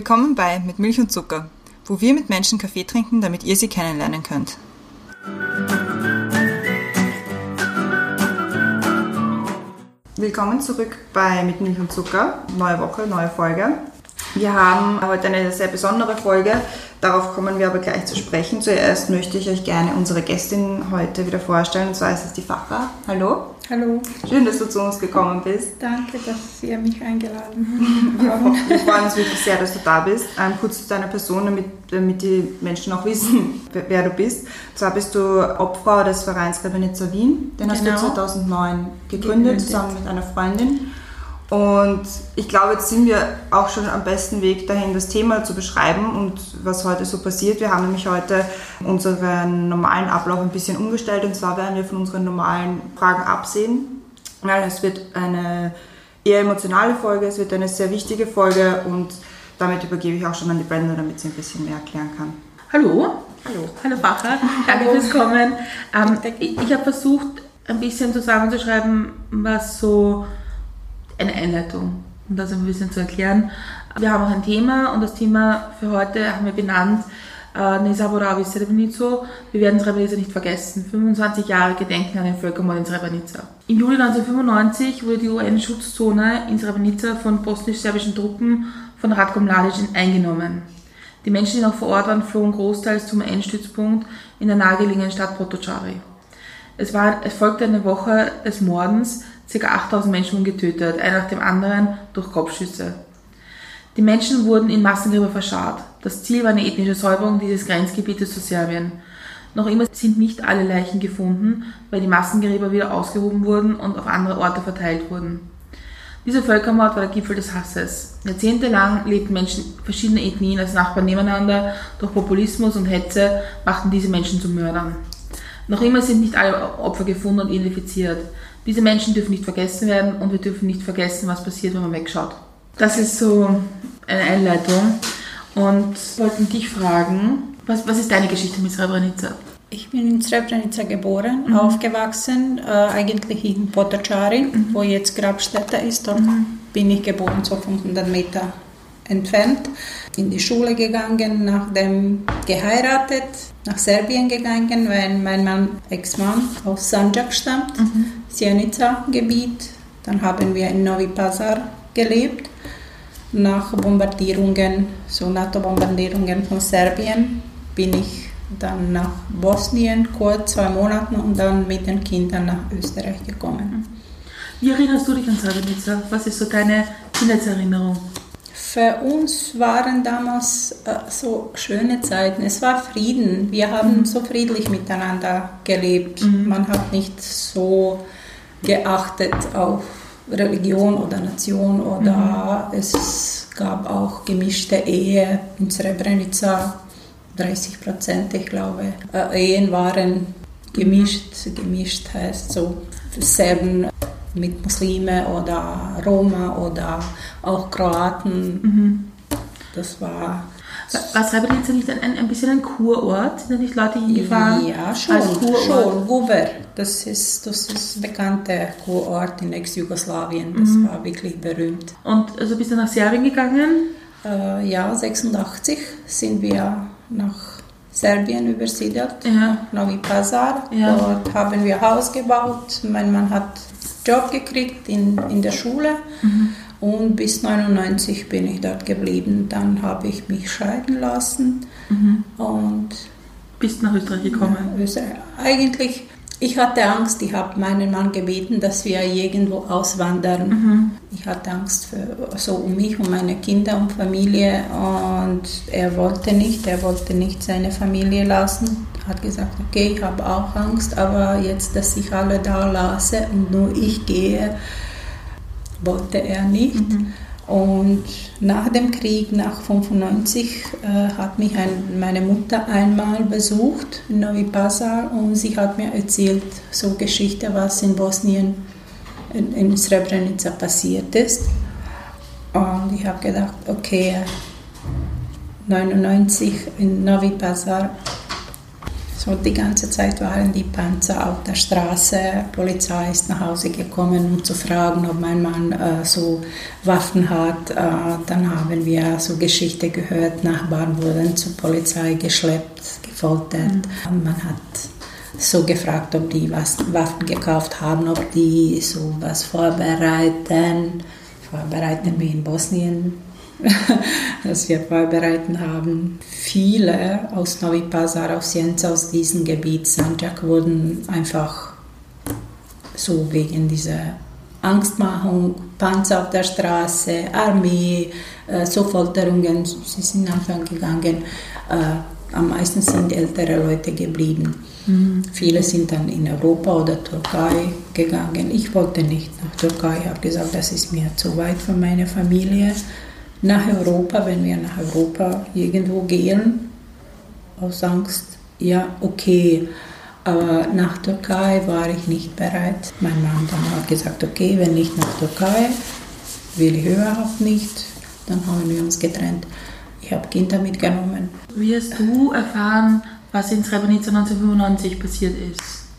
Willkommen bei Mit Milch und Zucker, wo wir mit Menschen Kaffee trinken, damit ihr sie kennenlernen könnt. Willkommen zurück bei Mit Milch und Zucker. Neue Woche, neue Folge. Wir haben heute eine sehr besondere Folge. Darauf kommen wir aber gleich zu sprechen. Zuerst möchte ich euch gerne unsere Gästin heute wieder vorstellen. Und zwar ist es die Facha. Hallo. Hallo. Schön, dass du zu uns gekommen bist. Danke, dass ihr mich eingeladen habt. Wir freuen uns wirklich sehr, dass du da bist. Ähm, kurz zu deiner Person, damit, damit die Menschen auch wissen, wer du bist. Und zwar bist du Obfrau des Vereins Rebenitzer Wien. Den hast du 2009 genau. gegründet, gegründet, zusammen mit einer Freundin. Und ich glaube, jetzt sind wir auch schon am besten Weg dahin, das Thema zu beschreiben und was heute so passiert. Wir haben nämlich heute unseren normalen Ablauf ein bisschen umgestellt und zwar werden wir von unseren normalen Fragen absehen, weil es wird eine eher emotionale Folge, es wird eine sehr wichtige Folge und damit übergebe ich auch schon an die Brenda, damit sie ein bisschen mehr erklären kann. Hallo. Hallo. Hallo Bacher. Danke fürs Kommen. Ähm, ich, ich habe versucht, ein bisschen zusammenzuschreiben, was so eine Einleitung, um das ein bisschen zu erklären. Wir haben auch ein Thema und das Thema für heute haben wir benannt äh, Srebrenico. Wir werden Srebrenica nicht vergessen. 25 Jahre Gedenken an den Völkermord in Srebrenica. Im Juli 1995 wurde die UN-Schutzzone in Srebrenica von bosnisch-serbischen Truppen von Ratko Mladic eingenommen. Die Menschen, die noch vor Ort waren, flohen großteils zum UN-Stützpunkt in der nahegelegenen Stadt Potocari. Es, war, es folgte eine Woche des Mordens, Ca. 8000 Menschen wurden getötet, einer nach dem anderen durch Kopfschüsse. Die Menschen wurden in Massengräber verscharrt. Das Ziel war eine ethnische Säuberung dieses Grenzgebietes zu Serbien. Noch immer sind nicht alle Leichen gefunden, weil die Massengräber wieder ausgehoben wurden und auf andere Orte verteilt wurden. Dieser Völkermord war der Gipfel des Hasses. Jahrzehntelang lebten Menschen verschiedener Ethnien als Nachbarn nebeneinander. Durch Populismus und Hetze machten diese Menschen zu Mördern. Noch immer sind nicht alle Opfer gefunden und identifiziert. Diese Menschen dürfen nicht vergessen werden und wir dürfen nicht vergessen, was passiert, wenn man wegschaut. Das ist so eine Einleitung. Und wir wollten dich fragen, was, was ist deine Geschichte mit Srebrenica? Ich bin in Srebrenica geboren, mhm. aufgewachsen, äh, eigentlich in Potocari, mhm. wo jetzt Grabstätte ist. Dort mhm. bin ich geboren, so 500 Meter entfernt. In die Schule gegangen, nachdem geheiratet, nach Serbien gegangen, weil mein Mann, Ex-Mann, aus Sanjak stammt, mhm. Sjenica-Gebiet. Dann haben wir in Novi Pazar gelebt. Nach Bombardierungen, so NATO-Bombardierungen von Serbien, bin ich dann nach Bosnien, kurz zwei Monate und dann mit den Kindern nach Österreich gekommen. Wie erinnerst du dich an Srebrenica? Was ist so deine Kindheitserinnerung? Für uns waren damals äh, so schöne Zeiten. Es war Frieden. Wir haben mhm. so friedlich miteinander gelebt. Mhm. Man hat nicht so geachtet auf Religion oder Nation oder mhm. es gab auch gemischte Ehe in Srebrenica. 30 Prozent, ich glaube. Äh, Ehen waren gemischt. Gemischt heißt so Serben mit Muslime oder Roma oder auch Kroaten. Mhm. Das war. War Srebrenica nicht ein, ein, bisschen ein Kurort? Sind da nicht Leute hingefahren? Ja, schon. Als Kurort? schon. Guver, das ist, das ist ein bekannter Kurort in Ex-Jugoslawien. Das mhm. war wirklich berühmt. Und also bist du nach Serbien gegangen? Äh, ja, 86 sind wir nach Serbien übersiedelt, ja. Novi Pazar. Ja. Dort haben wir Haus gebaut. Mein Mann hat Job gekriegt in, in der Schule mhm. Und bis 99 bin ich dort geblieben. Dann habe ich mich scheiden lassen mhm. und bist nach Österreich gekommen. Österreich. Eigentlich, ich hatte Angst. Ich habe meinen Mann gebeten, dass wir irgendwo auswandern. Mhm. Ich hatte Angst für, so um mich, um meine Kinder, um Familie und er wollte nicht. Er wollte nicht seine Familie lassen hat gesagt, okay, ich habe auch Angst, aber jetzt, dass ich alle da lasse und nur ich gehe, wollte er nicht. Mhm. Und nach dem Krieg, nach 1995, äh, hat mich ein, meine Mutter einmal besucht in Novi Pazar und sie hat mir erzählt, so Geschichte, was in Bosnien, in, in Srebrenica passiert ist. Und ich habe gedacht, okay, 1999 in Novi Pazar So die ganze Zeit waren die Panzer auf der Straße. Polizei ist nach Hause gekommen, um zu fragen, ob mein Mann äh, so Waffen hat. Äh, dann haben wir so Geschichte gehört. Nachbarn wurden zur Polizei geschleppt, gefoltert. Mhm. Man hat so gefragt, ob die was, Waffen gekauft haben, ob die so was vorbereiten. Vorbereiten wie in Bosnien das wir vorbereiten haben. Viele aus Novi Pazar, aus Jens, aus diesem Gebiet, Sanjak, wurden einfach so wegen dieser Angstmachung, Panzer auf der Straße, Armee, äh, so Folterungen, sie sind einfach gegangen. Äh, am meisten sind ältere Leute geblieben. Mhm. Viele sind dann in Europa oder Türkei gegangen. Ich wollte nicht nach Türkei, ich habe gesagt, das ist mir zu weit von meiner Familie nach Europa, wenn wir nach Europa irgendwo gehen, aus Angst, ja, okay. Aber nach Türkei war ich nicht bereit. Mein Mann dann hat gesagt, okay, wenn nicht nach Türkei, will ich überhaupt nicht. Dann haben wir uns getrennt. Ich habe Kinder mitgenommen. Wie hast du erfahren, was in Srebrenica 1995 passiert ist?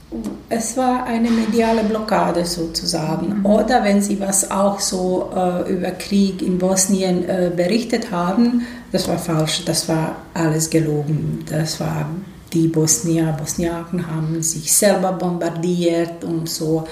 Es war eine mediale Blockade sozusagen. Mhm. Oder wenn Sie was auch so äh, über Krieg in Bosnien äh, berichtet haben, das war falsch, das war alles gelogen. Das war die Bosnier, Bosniaken haben sich selber bombardiert, um so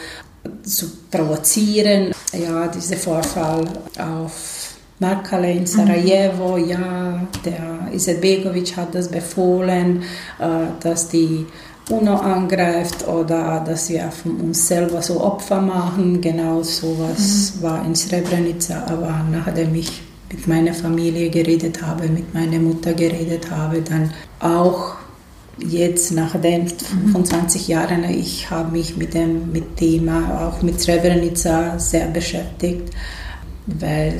zu provozieren. Ja, dieser Vorfall auf Markale in Sarajevo, mhm. ja, der Izetbegovic hat das befohlen, äh, dass die UNO angreift oder dass wir von uns selber so Opfer machen. Genau so was mhm. war in Srebrenica. Aber nachdem ich mit meiner Familie geredet habe, mit meiner Mutter geredet habe, dann auch jetzt nach den 25 mhm. Jahren, ich habe mich mit dem mit Thema, auch mit Srebrenica sehr beschäftigt, weil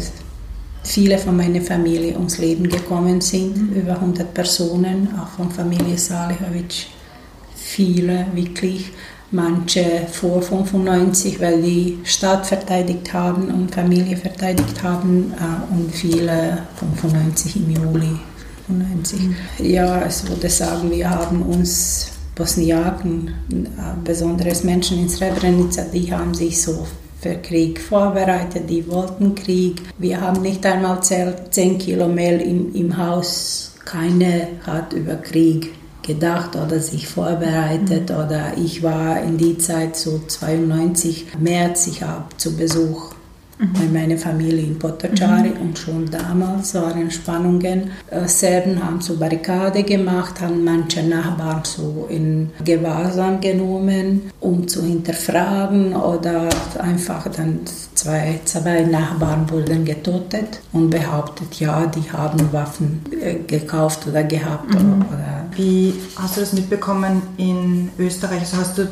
viele von meiner Familie ums Leben gekommen sind, mhm. über 100 Personen, auch von Familie Salihovic viele wirklich, manche vor 95, weil die Stadt verteidigt haben und Familie verteidigt haben äh, und viele 95 im Juli 95. Mhm. Ja, es würde sagen, wir haben uns Bosniaken, äh, besonders Menschen in Srebrenica, die haben sich so für Krieg vorbereitet, die wollten Krieg. Wir haben nicht einmal 10 Kilo Mehl im, im Haus, keine hat über Krieg gedacht oder sich vorbereitet mhm. oder ich war in die Zeit so 92 März, ich habe zu Besuch. Bei meiner Familie in Potocari mhm. und schon damals waren Spannungen. Äh, Serben haben so Barrikade gemacht, haben manche Nachbarn so in Gewahrsam genommen, um zu hinterfragen oder einfach dann zwei, zwei Nachbarn wurden getötet und behauptet, ja, die haben Waffen äh, gekauft oder gehabt. Mhm. Oder Wie hast du das mitbekommen in Österreich? Also hast du,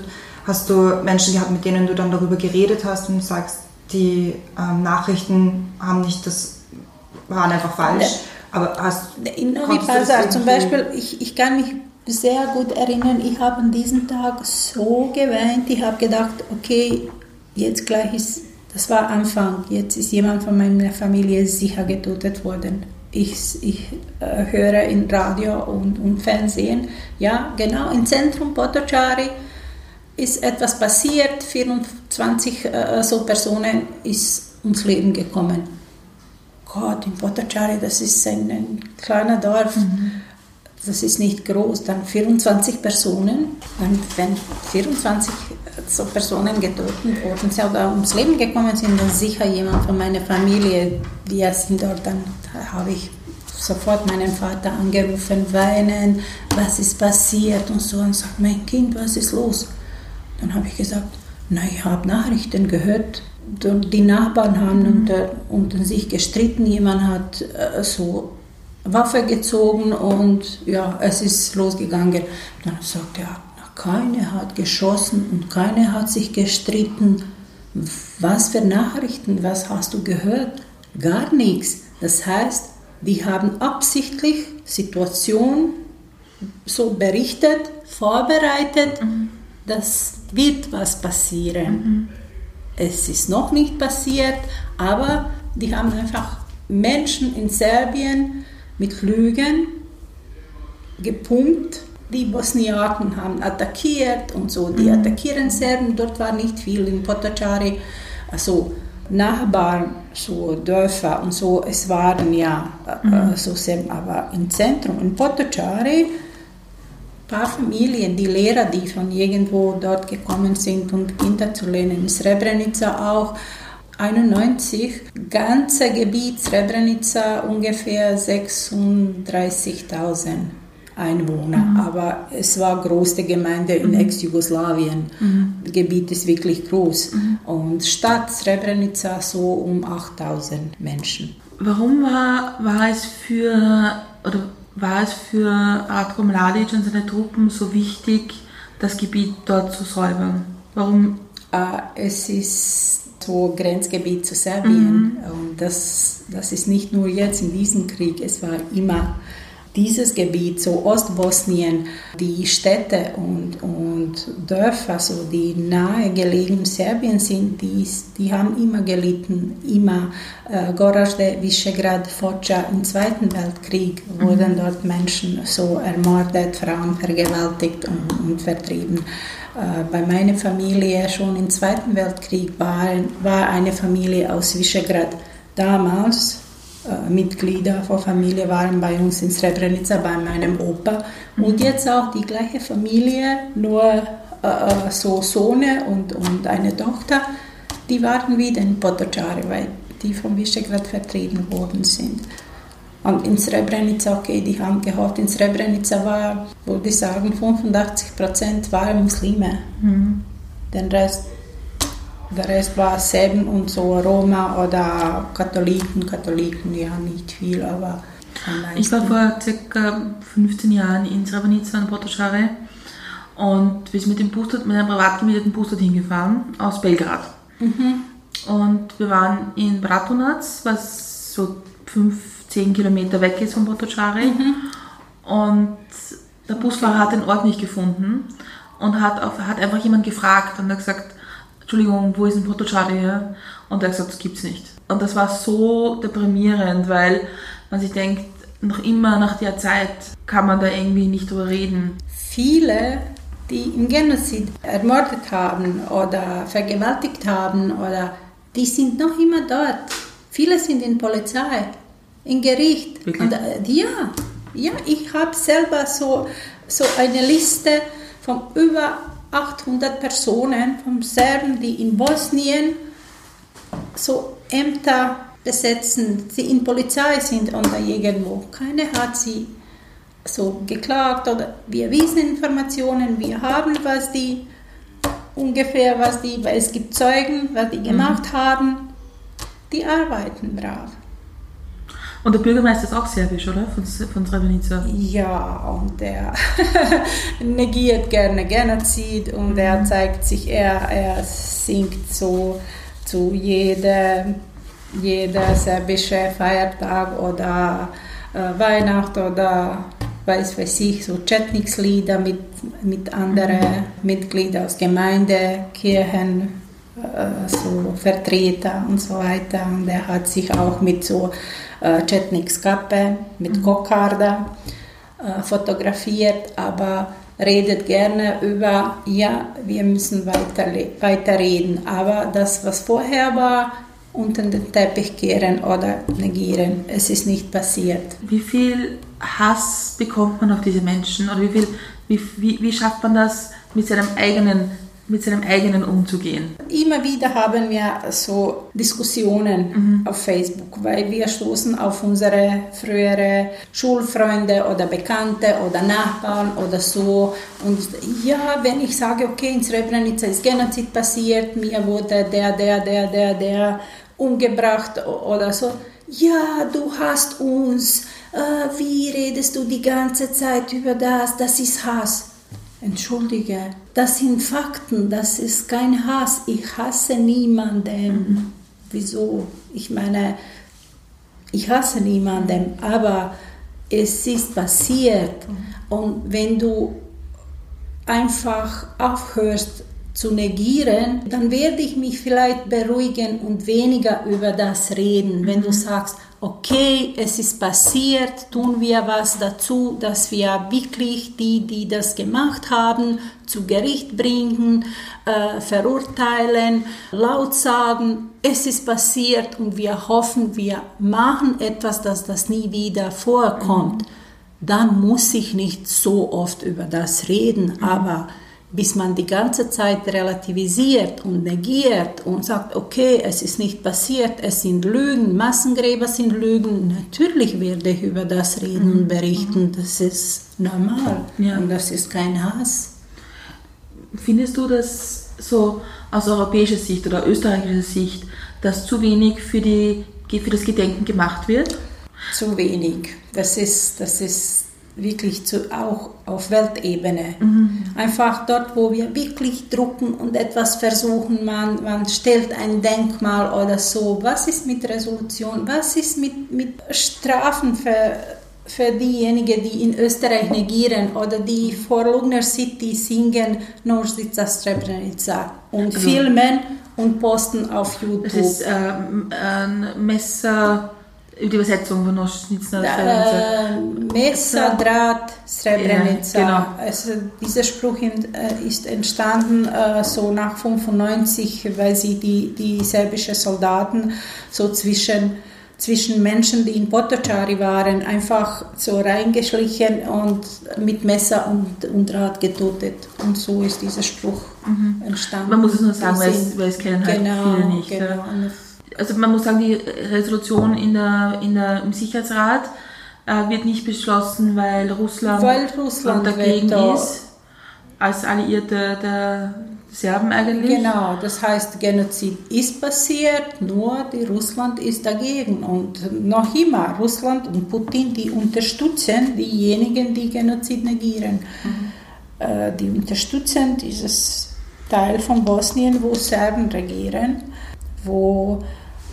hast du Menschen gehabt, mit denen du dann darüber geredet hast und sagst, die ähm, Nachrichten haben nicht das, waren einfach falsch. Aber hast, in Novi Pazar zum Beispiel, ich, ich kann mich sehr gut erinnern, ich habe an diesem Tag so geweint, ich habe gedacht, okay, jetzt gleich ist, das war Anfang, jetzt ist jemand von meiner Familie sicher getötet worden. Ich, ich äh, höre in Radio und, und Fernsehen, ja, genau, im Zentrum Potocari, ist etwas passiert, 24 äh, so Personen ist ums Leben gekommen. Gott, in Potocari, das ist ein, ein kleiner Dorf, mhm. das ist nicht groß, dann 24 Personen. Und wenn 24 so Personen getötet wurden oder ums Leben gekommen sind, dann sicher jemand von meiner Familie, die sind dort, dann habe ich sofort meinen Vater angerufen, weinen, was ist passiert und so und sagt, mein Kind, was ist los? Dann habe ich gesagt, na, ich habe Nachrichten gehört. Die Nachbarn haben mhm. unter, unter sich gestritten, jemand hat äh, so Waffe gezogen und ja, es ist losgegangen. Dann sagt er, keiner hat geschossen und keiner hat sich gestritten. Was für Nachrichten, was hast du gehört? Gar nichts. Das heißt, die haben absichtlich Situation so berichtet, vorbereitet, mhm. Dass wird was passieren. Mhm. Es ist noch nicht passiert, aber die haben einfach Menschen in Serbien mit Lügen gepumpt die Bosniaken haben attackiert und so, die mhm. attackieren Serben, dort war nicht viel in Potocari, also Nachbarn, so Dörfer und so, es waren ja äh, mhm. so Serben, aber im Zentrum, in Potocari, paar Familien, die Lehrer, die von irgendwo dort gekommen sind und Kinder zu lernen, in Srebrenica auch, 91, ganze Gebiet Srebrenica ungefähr 36.000 Einwohner, mhm. aber es war große Gemeinde in mhm. Ex-Jugoslawien. Mhm. Das Gebiet ist wirklich groß mhm. und Stadt Srebrenica so um 8000 Menschen. Warum war, war es für oder war es für Ratko Mladic und seine Truppen so wichtig, das Gebiet dort zu säubern? Warum? Uh, es ist so Grenzgebiet zu Serbien mhm. und das, das ist nicht nur jetzt in diesem Krieg, es war immer dieses Gebiet, so Ostbosnien, die Städte und, und Dörfer, so die nahe gelegen Serbien sind, die, die haben immer gelitten. Immer äh, Gorazde, Visegrad, Foča im Zweiten Weltkrieg wurden mhm. dort Menschen so ermordet, Frauen vergewaltigt und, und vertrieben. Äh, bei meiner Familie schon im Zweiten Weltkrieg war, war eine Familie aus Visegrad damals Mitglieder von Familie waren bei uns in Srebrenica, bei meinem Opa. Und jetzt auch die gleiche Familie, nur äh, äh, so Sohne und, und eine Tochter, die waren wieder in Potocari, weil die von Visegrad vertrieben worden sind. Und in Srebrenica, okay, die haben gehofft, in Srebrenica war, würde ich sagen, 85 Prozent waren Muslime. Mhm. Den Rest der Rest war Serben und so Roma oder Katholiken. Katholiken, ja, nicht viel, aber Ich war vor circa 15 Jahren in Srebrenica in Potoschare und wir sind mit dem Bus, mit einem privat gemieteten Bus dorthin gefahren, aus Belgrad. Mhm. Und wir waren in Bratunac, was so 5, 10 Kilometer weg ist von Potoschare. Mhm. Und der Busfahrer hat den Ort nicht gefunden und hat, auf, hat einfach jemand gefragt und hat gesagt, Entschuldigung, wo ist ein Potocari her? Und er hat gesagt, das gibt's nicht. Und das war so deprimierend, weil man sich denkt, noch immer nach der Zeit kann man da irgendwie nicht drüber reden. Viele, die im Genozid ermordet haben oder vergewaltigt haben, oder, die sind noch immer dort. Viele sind in Polizei, in Gericht. Und, äh, ja, ja, ich habe selber so, so eine Liste von über 800 Personen von Serben, die in Bosnien so Ämter besetzen, die in Polizei sind oder irgendwo. Keiner hat sie so geklagt oder wir wissen Informationen, wir haben was die ungefähr, was die, weil es gibt Zeugen, was die mhm. gemacht mhm. haben. Die arbeiten brav. Und der Bürgermeister ist auch serbisch, oder? Von, von Srebrenica? Ja, und der negiert gerne Genozid und mhm. er zeigt sich, er, er singt so zu jedem jeder serbische Feiertag oder äh, Weihnacht oder weiß weiß ich, so Chetnikslieder mit, mit anderen mhm. Mitgliedern aus Gemeinde, Kirchen, äh, so Vertreter und so weiter. Und er hat sich auch mit so Chetniks Kappe, mit mhm. Kokarda äh, fotografiert, aber redet gerne über, ja, wir müssen weiter, weiter reden. Aber das, was vorher war, unter den Teppich kehren oder negieren. Es ist nicht passiert. Wie viel Hass bekommt man auf diese Menschen? Oder wie, viel, wie, wie, wie schafft man das mit seinem eigenen mit seinem eigenen umzugehen? Immer wieder haben wir so Diskussionen mhm. auf Facebook, weil wir stoßen auf unsere frühere Schulfreunde oder Bekannte oder Nachbarn oder so. Und ja, wenn ich sage, okay, in Srebrenica ist Genozid passiert, mir wurde der, der, der, der, der umgebracht oder so. Ja, du hast uns, äh, wie redest du die ganze Zeit über das? Das ist Hass. Entschuldige, das sind Fakten, das ist kein Hass. Ich hasse niemanden. Mhm. Wieso? Ich meine, ich hasse niemanden, aber es ist passiert. Mhm. Und wenn du einfach aufhörst zu negieren, dann werde ich mich vielleicht beruhigen und weniger über das reden. Wenn du mhm. sagst, okay, es ist passiert, tun wir was dazu, dass wir wirklich die, die das gemacht haben, zu Gericht bringen, äh, verurteilen, laut sagen, es ist passiert und wir hoffen, wir machen etwas, dass das nie wieder vorkommt. Dann muss ich nicht so oft über das reden, mhm. aber bis man die ganze Zeit relativisiert und negiert und sagt, okay, es ist nicht passiert, es sind Lügen, Massengräber sind Lügen, natürlich werde ich über das reden und mhm. berichten, das ist normal ja. und das ist kein Hass. Findest du das so aus europäischer Sicht oder österreichischer Sicht, dass zu wenig für, die, für das Gedenken gemacht wird? Zu wenig. Das ist, das ist wirklich zu, auch auf Weltebene. Mhm. Einfach dort, wo wir wirklich drucken und etwas versuchen, man, man stellt ein Denkmal oder so. Was ist mit Resolution? Was ist mit, mit Strafen für, für diejenigen, die in Österreich negieren oder die vor Lugner City singen Norsitza Srebrenica und also, filmen und posten auf YouTube? Das ist äh, ein Messer die Übersetzung von Noschnitzer. Äh, Mesa, Draht, Srebrenica. Ja, genau. also dieser Spruch äh, ist entstanden äh, so nach 95, weil sie die, die serbischen Soldaten so zwischen, zwischen Menschen, die in Potocari waren, einfach so reingeschlichen und mit Messer und, und Draht getötet. Und so ist dieser Spruch mhm. entstanden. Man muss es nur sagen, weil es, weil es kennen halt genau, viele nicht. Genau. Ja also man muss sagen, die Resolution in der, in der, im Sicherheitsrat äh, wird nicht beschlossen, weil Russland, weil Russland dagegen ist, als Alliierte der Serben eigentlich. Genau, das heißt, Genozid ist passiert, nur die Russland ist dagegen. Und noch immer, Russland und Putin, die unterstützen diejenigen, die Genozid negieren. Mhm. Äh, die unterstützen dieses Teil von Bosnien, wo Serben regieren, wo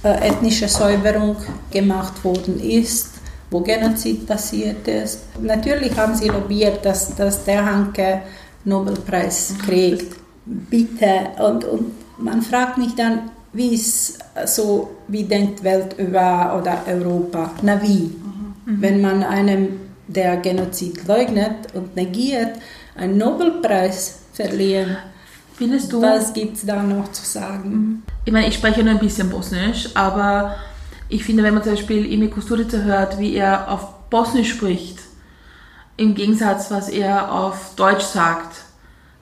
ethnische Säuberung gemacht worden ist, wo Genozid passiert ist. Natürlich haben sie lobbyiert, dass, dass der Hanke Nobelpreis kriegt. Bitte. Und, und man fragt mich dann, wie ist so, wie denkt Welt über oder Europa? Na wie? Mhm. Wenn man einem, der Genozid leugnet und negiert, einen Nobelpreis verlieren Findest du? Was gibt es da noch zu sagen? Ich meine, ich spreche nur ein bisschen Bosnisch, aber ich finde, wenn man zum Beispiel Emi Kusturica hört, wie er auf Bosnisch spricht, im Gegensatz, was er auf Deutsch sagt,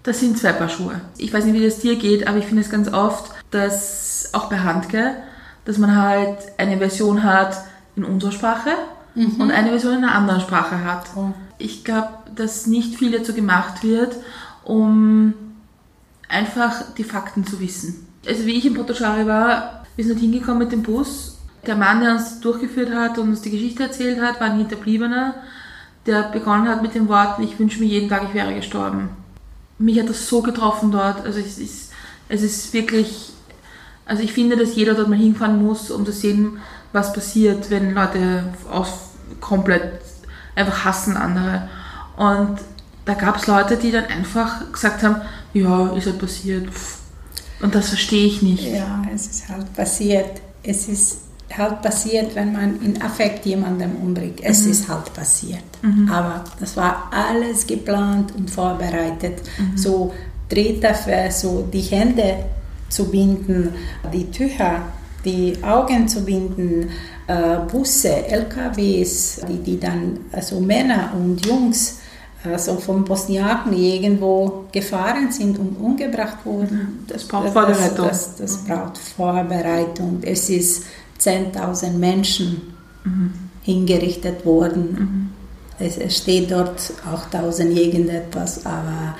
das sind zwei Paar Schuhe. Ich weiß nicht, wie das dir geht, aber ich finde es ganz oft, dass auch bei Handke, dass man halt eine Version hat in unserer Sprache mhm. und eine Version in einer anderen Sprache hat. Oh. Ich glaube, dass nicht viel dazu gemacht wird, um einfach die Fakten zu wissen. Also wie ich in Potocari war, wir sind hingekommen mit dem Bus. Der Mann, der uns durchgeführt hat und uns die Geschichte erzählt hat, war ein Hinterbliebener, der begonnen hat mit den Worten, ich wünsche mir jeden Tag, ich wäre gestorben. Mich hat das so getroffen dort. Also es ist, es ist wirklich, also ich finde, dass jeder dort mal hinfahren muss, um zu sehen, was passiert, wenn Leute aus, komplett einfach hassen andere. Und da gab es Leute, die dann einfach gesagt haben, ja, ist halt passiert. Und das verstehe ich nicht. Ja, es ist halt passiert. Es ist halt passiert, wenn man in Affekt jemanden umbringt. Es mhm. ist halt passiert. Mhm. Aber das war alles geplant und vorbereitet. Mhm. So für so die Hände zu binden, die Tücher, die Augen zu binden, äh, Busse, LKWs, die, die dann also Männer und Jungs also von Bosniaken irgendwo gefahren sind und umgebracht wurden. Das braucht Vorbereitung. Das, das, das braucht Vorbereitung. Es ist 10.000 Menschen mhm. hingerichtet worden. Mhm. Es, es, steht dort auch 1000 irgendetwas, aber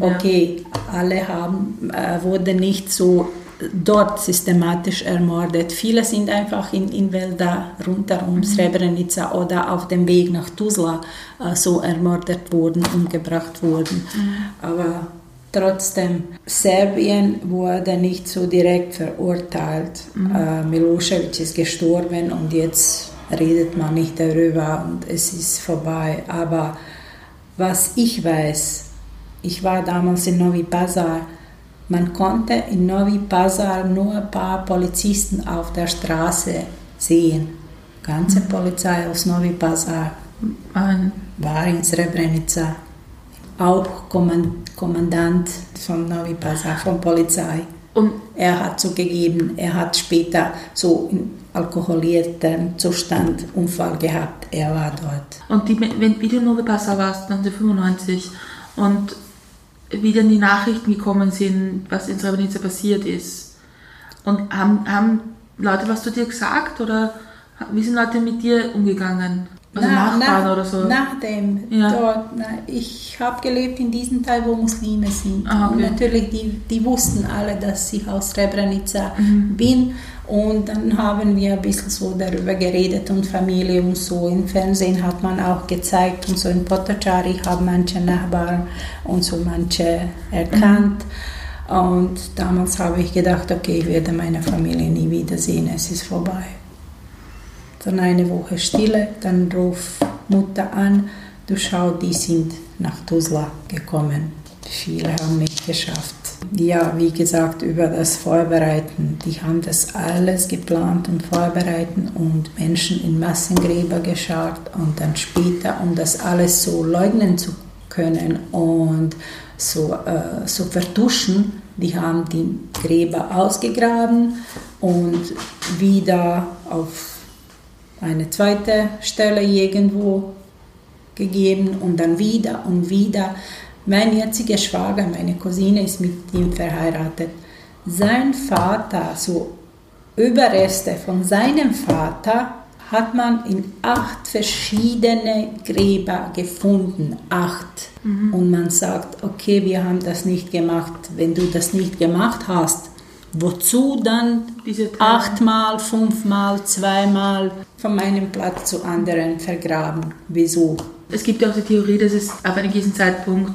okay, alle haben, äh, wurden nicht so dort systematisch ermordet. Viele sind einfach in, in Wälder rundherum mhm. Srebrenica oder auf dem Weg nach Tuzla äh, so ermordet wurden, umgebracht wurden. Mhm. Aber trotzdem, Serbien wurde nicht so direkt verurteilt. Mhm. Äh, Milosevic ist gestorben und jetzt redet man nicht darüber und es ist vorbei. Aber was ich weiß, ich war damals in Novi Pazar, man konnte in Novi Pazar nur ein paar Polizisten auf der Straße sehen. Ganze mhm. Polizei aus Novi Pazar war in Srebrenica. Auch Kommandant von Novi Pazar, von Polizei. Und er hat zugegeben, er hat später so in alkoholiertem Zustand Unfall gehabt. Er war dort. Und die, wenn, wie du in Novi Pazar warst, 1995, und wie dann die Nachrichten gekommen sind, was in Srebrenica passiert ist, und haben, haben Leute was zu dir gesagt oder wie sind Leute mit dir umgegangen? Also na, nach, oder so? Nach dem. Ja. Dort, na, ich habe gelebt in diesem Teil, wo Muslime sind. Ah, okay. Und natürlich, die, die wussten alle, dass ich aus Srebrenica mhm. bin. Und dann haben wir ein bisschen so darüber geredet und Familie und so. Im Fernsehen hat man auch gezeigt und so in Potocari haben manche Nachbarn und so manche erkannt. Und damals habe ich gedacht, okay, ich werde meine Familie nie wiedersehen, es ist vorbei. Dann eine Woche Stille, dann ruft Mutter an, du schau, die sind nach Tuzla gekommen. Viele haben nicht geschafft. Ja, wie gesagt, über das Vorbereiten. Die haben das alles geplant und vorbereiten und Menschen in Massengräber geschaut und dann später, um das alles so leugnen zu können und so, äh, so vertuschen, die haben die Gräber ausgegraben und wieder auf eine zweite Stelle irgendwo gegeben und dann wieder und wieder. Mein jetziger Schwager, meine Cousine ist mit ihm verheiratet. Sein Vater, so Überreste von seinem Vater, hat man in acht verschiedene Gräber gefunden. Acht. Mhm. Und man sagt, okay, wir haben das nicht gemacht. Wenn du das nicht gemacht hast, wozu dann achtmal, fünfmal, zweimal? von meinem Platz zu anderen vergraben. Wieso? Es gibt ja auch die Theorie, dass es ab einem gewissen Zeitpunkt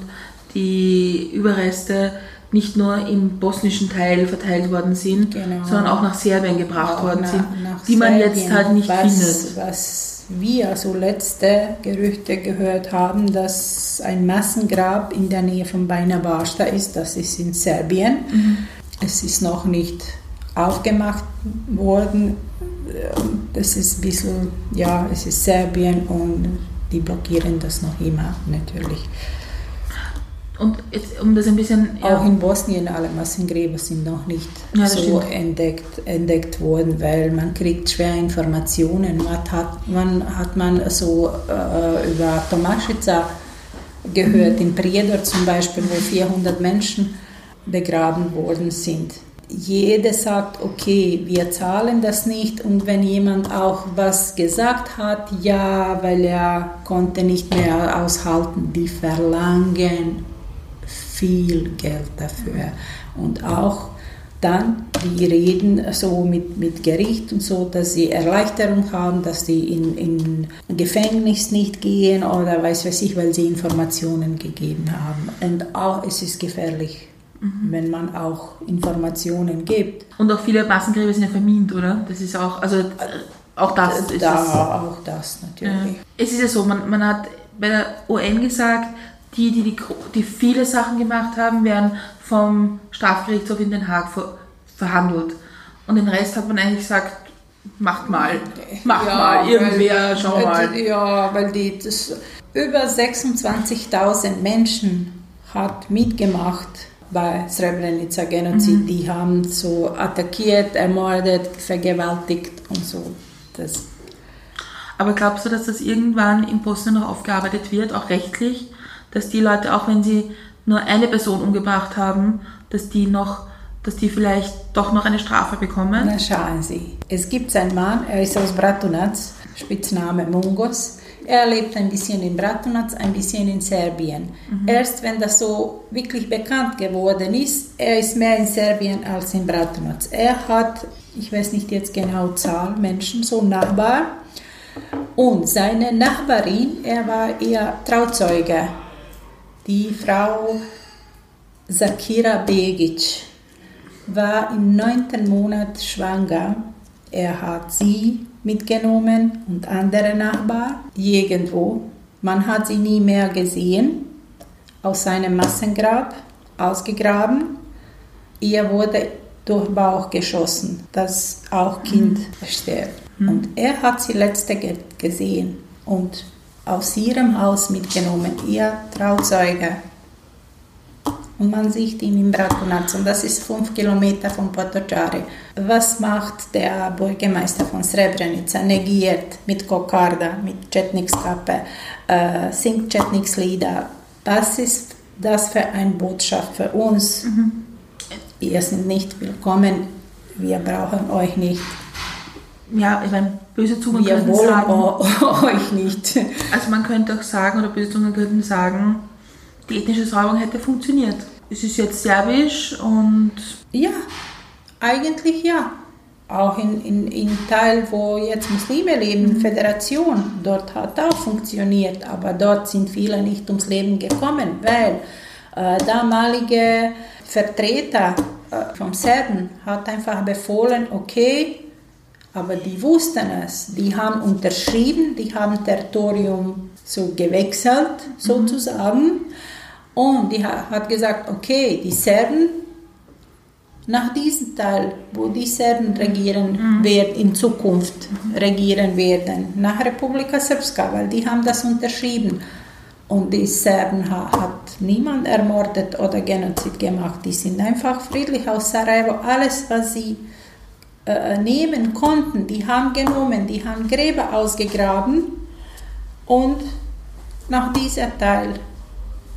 die Überreste nicht nur im bosnischen Teil verteilt worden sind, genau. sondern auch nach Serbien gebracht auch worden nach, sind, nach die man jetzt halt nicht was, findet. Was wir so letzte Gerüchte gehört haben, dass ein Massengrab in der Nähe von Beina Basta ist, das ist in Serbien. Mhm. Es ist noch nicht aufgemacht worden das ist ein bisschen, ja, es ist Serbien und die blockieren das noch immer natürlich. Und jetzt, um das ein bisschen. Ja. Auch in Bosnien alle Massengräber sind noch nicht ja, so entdeckt, entdeckt worden, weil man kriegt schwer Informationen. Man hat, man, hat man so äh, über Tomaschica gehört, mhm. in Prijedor zum Beispiel, wo 400 Menschen begraben worden sind jeder sagt, okay, wir zahlen das nicht und wenn jemand auch was gesagt hat, ja, weil er konnte nicht mehr aushalten, die verlangen viel Geld dafür und auch dann, die reden so mit, mit Gericht und so, dass sie Erleichterung haben, dass sie in, in Gefängnis nicht gehen oder weiß was ich, weil sie Informationen gegeben haben. Und auch es ist gefährlich Mhm. wenn man auch Informationen gibt. Und auch viele Massengräber sind ja vermint, oder? Das ist auch, also auch das da, ist da. Auch das natürlich. Ja. Es ist ja so, man, man hat bei der UN gesagt, die, die, die, die viele Sachen gemacht haben, werden vom Strafgerichtshof in Den Haag ver, verhandelt. Und den Rest hat man eigentlich gesagt, macht mal, macht ja, mal, irgendwer, weil, schau mal. Ja, weil die, das, über 26.000 Menschen hat mitgemacht bei Srebrenica Genozid. Mhm. Die haben so attackiert, ermordet, vergewaltigt und so. Das. Aber glaubst du, dass das irgendwann in Bosnien noch aufgearbeitet wird, auch rechtlich, dass die Leute, auch wenn sie nur eine Person umgebracht haben, dass die noch dass die vielleicht doch noch eine Strafe bekommen? Na schauen Sie, es gibt einen Mann, er ist aus Bratunac, Spitzname Mungos, er lebt ein bisschen in Bratunac, ein bisschen in Serbien. Mhm. Erst wenn das so wirklich bekannt geworden ist, er ist mehr in Serbien als in Bratunac. Er hat, ich weiß nicht jetzt genau Zahl Menschen, so Nachbar. Und seine Nachbarin, er war eher Trauzeuge, die Frau Zakira Begic, war im neunten Monat schwanger. Er hat sie mitgenommen und andere Nachbarn irgendwo. Man hat sie nie mehr gesehen, aus seinem Massengrab ausgegraben. Ihr wurde durch Bauch geschossen, dass auch Kind mhm. stirbt. Und er hat sie letzte gesehen und aus ihrem Haus mitgenommen, ihr Trauzeuge. Und man sieht ihn im Braconazzo, und das ist fünf Kilometer von Potocari. Was macht der Bürgermeister von Srebrenica? Negiert mit Kokarda, mit Chetnikskappe, äh, singt Chetniks Lieder. Was ist das für eine Botschaft für uns? Mhm. Ihr seid nicht willkommen, wir brauchen euch nicht ja, ich meine, böse Zungen Wir könnten sagen, euch nicht. Also man könnte auch sagen, oder böse Zungen könnten sagen, die ethnische Säuberung hätte funktioniert. Es ist jetzt serbisch und... Ja, eigentlich ja. Auch in, in, in Teil, wo jetzt Muslime leben, mhm. Föderation, dort hat auch funktioniert, aber dort sind viele nicht ums Leben gekommen, weil äh, damalige Vertreter äh, vom Serben hat einfach befohlen, okay, aber die wussten es. Die haben unterschrieben, die haben Territorium so gewechselt, sozusagen. Mhm. Und die hat gesagt, okay, die Serben, nach diesem Teil, wo die Serben regieren mhm. werden, in Zukunft regieren werden, nach Republika Srpska, weil die haben das unterschrieben. Und die Serben hat niemand ermordet oder Genozid gemacht. Die sind einfach friedlich aus Sarajevo. Alles, was sie äh, nehmen konnten, die haben genommen, die haben Gräber ausgegraben und nach dieser Teil,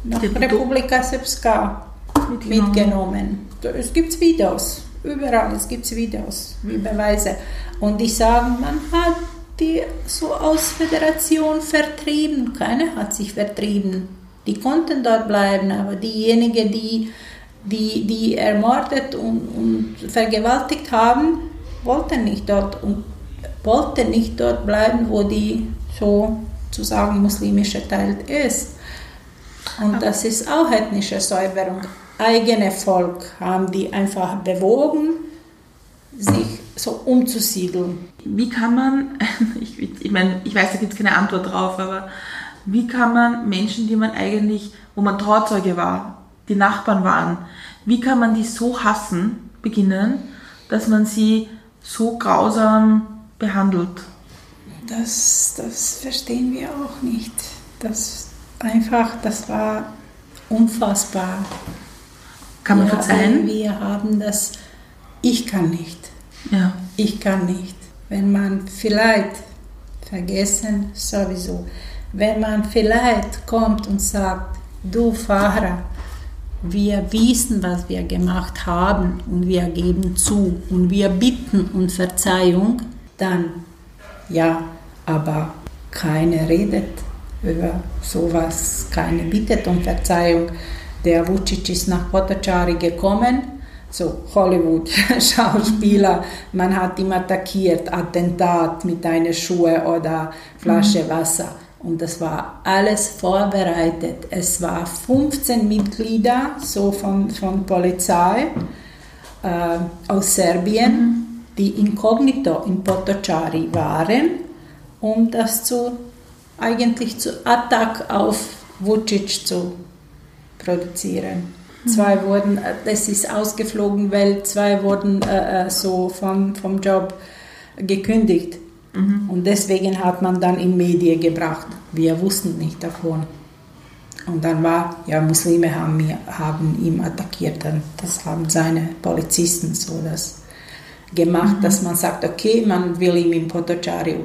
nach Die Republika Srpska mitgenommen. mitgenommen. Es gibt Videos, überall es gibt Videos, wie Beweise. Und die sagen, man hat die so aus Föderation vertrieben. Keiner hat sich vertrieben. Die konnten dort bleiben, aber diejenigen, die, die, die ermordet und, und vergewaltigt haben, wollten nicht dort und wollten nicht dort bleiben, wo die sozusagen muslimische Teil ist. Und das ist auch ethnische Säuberung. Eigene Volk haben die einfach bewogen, sich so umzusiedeln. Wie kann man, ich, ich meine, ich weiß, da gibt es keine Antwort drauf, aber wie kann man Menschen, die man eigentlich, wo man Trauzeuge war, die Nachbarn waren, wie kann man die so hassen beginnen, dass man sie so grausam behandelt. Das, das verstehen wir auch nicht. Das einfach, das war unfassbar. Kann man wir verzeihen? Haben, wir haben das, ich kann nicht. Ja. Ich kann nicht. Wenn man vielleicht vergessen, sowieso, wenn man vielleicht kommt und sagt, du Fahrer, wir wissen, was wir gemacht haben und wir geben zu und wir bitten um Verzeihung, dann ja, aber keiner redet über sowas, keiner bittet um Verzeihung. Der Vucic ist nach Potocari gekommen, so Hollywood-Schauspieler, man hat ihn attackiert, Attentat mit einer Schuhe oder Flasche mhm. Wasser. Und das war alles vorbereitet. Es war 15 Mitglieder so von, von Polizei äh, aus Serbien, mhm. die inkognito in Potocari waren, um das zu eigentlich zu Attack auf Vucic zu produzieren. Mhm. Zwei wurden, das ist ausgeflogen, weil zwei wurden äh, äh so vom, vom Job gekündigt. Mhm. Und deswegen hat man dann in Medien gebracht. Wir wussten nicht davon. Und dann war, ja, Muslime haben, haben ihn attackiert. Und das haben seine Polizisten so das gemacht, mhm. dass man sagt, okay, man will ihn in Potocari,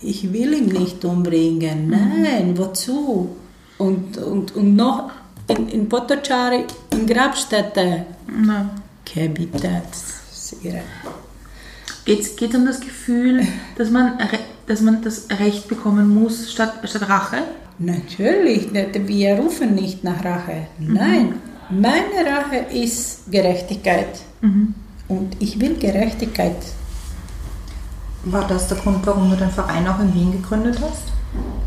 ich will ihn nicht umbringen. Mhm. Nein, wozu? Und, und, und noch in, in Potocari, in Grabstätte. Nein. Okay, bitte. Das ist irre. Geht es um das Gefühl, dass man, dass man das Recht bekommen muss statt, statt Rache? Natürlich, wir rufen nicht nach Rache. Mhm. Nein, meine Rache ist Gerechtigkeit. Mhm. Und ich will Gerechtigkeit. War das der Grund, warum du den Verein auch in Wien gegründet hast?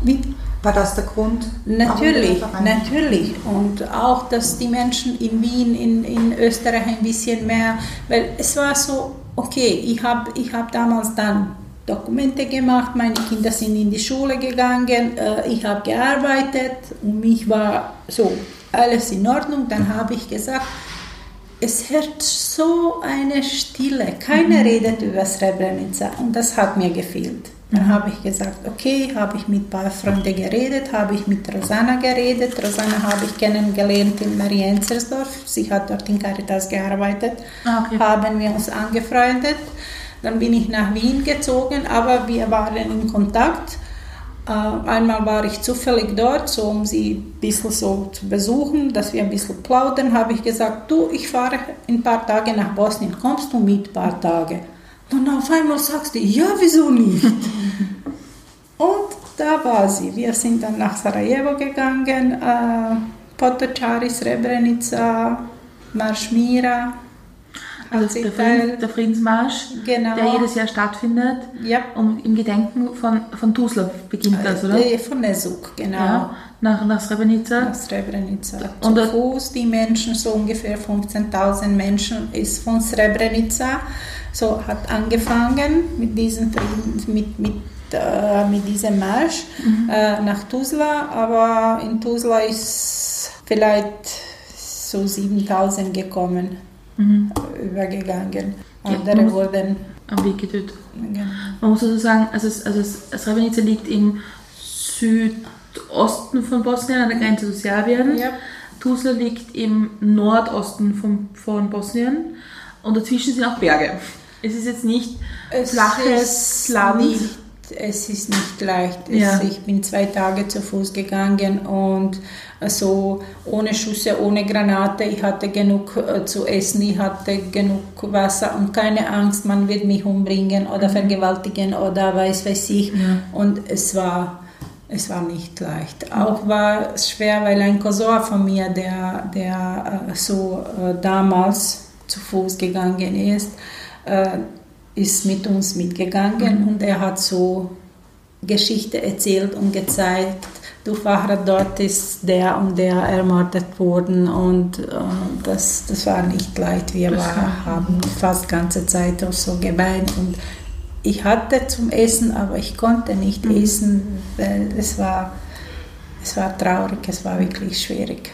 Wie? War das der Grund? Natürlich, natürlich. Und auch, dass die Menschen in Wien, in, in Österreich ein bisschen mehr, weil es war so, okay, ich habe ich hab damals dann Dokumente gemacht, meine Kinder sind in die Schule gegangen, äh, ich habe gearbeitet und mich war so alles in Ordnung. Dann habe ich gesagt, es hört so eine Stille. Keiner mhm. redet über Srebrenica und das hat mir gefehlt. Dann habe ich gesagt, okay, habe ich mit ein paar Freunden geredet, habe ich mit Rosanna geredet. Rosanna habe ich kennengelernt in Marienzersdorf. Sie hat dort in Caritas gearbeitet. Ah, okay. Haben wir uns angefreundet. Dann bin ich nach Wien gezogen, aber wir waren in Kontakt. Äh, einmal war ich zufällig dort, so um sie ein bisschen so zu besuchen, dass wir ein bisschen plaudern, habe ich gesagt, du, ich fahre in ein paar Tage nach Bosnien, kommst du mit ein paar Tage? Dann auf einmal sagst du, ja, wieso nicht? Und da war sie. Wir sind dann nach Sarajevo gegangen, äh, Potocari, Srebrenica, Marschmira, also der, Friedens, der, Friedensmarsch, genau. der jedes Jahr stattfindet. Ja. Und im Gedenken von, von Tuzla beginnt das, oder? Äh, von Nesuk, genau. Ja, nach, nach Srebrenica. Nach Srebrenica. Und Zu Fuß, die Menschen, so ungefähr 15.000 Menschen, ist von Srebrenica, so hat angefangen mit diesem Frieden, mit, mit äh, mit diesem Marsch mhm. äh, nach Tuzla, aber in Tuzla ist vielleicht so 7000 gekommen mhm. übergegangen. Andere ja, wurden am Weg getötet. Genau. Man muss also sagen, also, also Srebrenica liegt im Südosten von Bosnien, an der Grenze zu Serbien. Ja. Tuzla liegt im Nordosten von, von Bosnien und dazwischen sind auch Berge. Es ist jetzt nicht es flaches Land. Nicht es ist nicht leicht. Ja. ich bin zwei Tage zu Fuß gegangen und so ohne Schüsse, ohne Granate. Ich hatte genug äh, zu essen, ich hatte genug Wasser und keine Angst, man wird mich umbringen oder mhm. vergewaltigen oder weiß weiß ich. Ja. Und es war es war nicht leicht. Auch war es schwer, weil ein Cousin von mir, der, der äh, so äh, damals zu Fuß gegangen ist, ist mit uns mitgegangen mhm. und er hat so Geschichte erzählt und gezeigt, du Fahrrad, dort ist der und der ermordet worden und äh, das, das war nicht leicht. Wir war, haben fast ganze Zeit auch so geweint und ich hatte zum Essen, aber ich konnte nicht mhm. essen, weil es war, es war traurig, es war wirklich schwierig.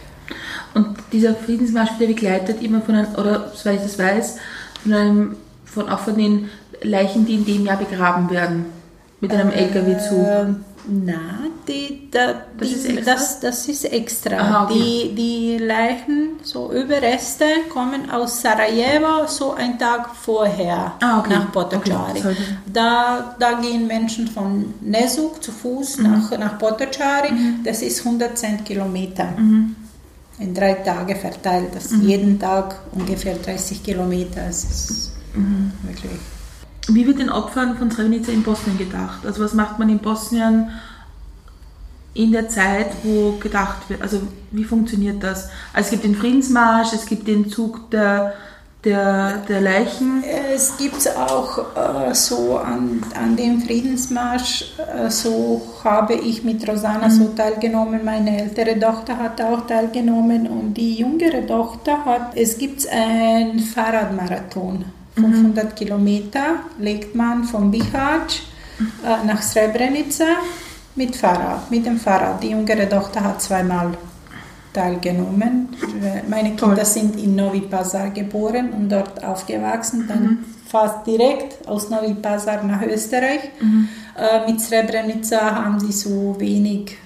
Und dieser Friedensmarsch wird begleitet immer von einem, oder soweit ich das weiß, von einem von, auch von den Leichen, die in dem Jahr begraben werden, mit einem äh, LKW-Zug? Na, die, da, das, ist extra? Das, das ist extra. Aha, okay. die, die Leichen, so Überreste, kommen aus Sarajevo so einen Tag vorher ah, okay. nach Potocari. Okay. Da, da gehen Menschen von Nesuk zu Fuß mhm. nach, nach Potocari. Mhm. Das ist 110 Kilometer. Mhm. In drei Tagen verteilt. Das mhm. jeden Tag ungefähr 30 Kilometer. Das ist Mhm. Wirklich. Wie wird den Opfern von Srebrenica in Bosnien gedacht? Also was macht man in Bosnien in der Zeit, wo gedacht wird? Also wie funktioniert das? Also es gibt den Friedensmarsch, es gibt den Zug der der, der Leichen? Es gibt auch äh, so an, an dem Friedensmarsch, äh, so habe ich mit Rosanna mhm. so teilgenommen. Meine ältere Tochter hat auch teilgenommen und die jüngere Tochter hat, es gibt einen Fahrradmarathon. 500 mhm. Kilometer legt man von Bihać äh, nach Srebrenica mit Fahrrad, mit dem Fahrrad. Die jüngere Tochter hat zweimal teilgenommen. Meine Kinder sind in Novi Pazar geboren und dort aufgewachsen, dann mhm. fast direkt aus Novi Pazar nach Österreich. Mhm. Äh, mit Srebrenica haben sie so wenig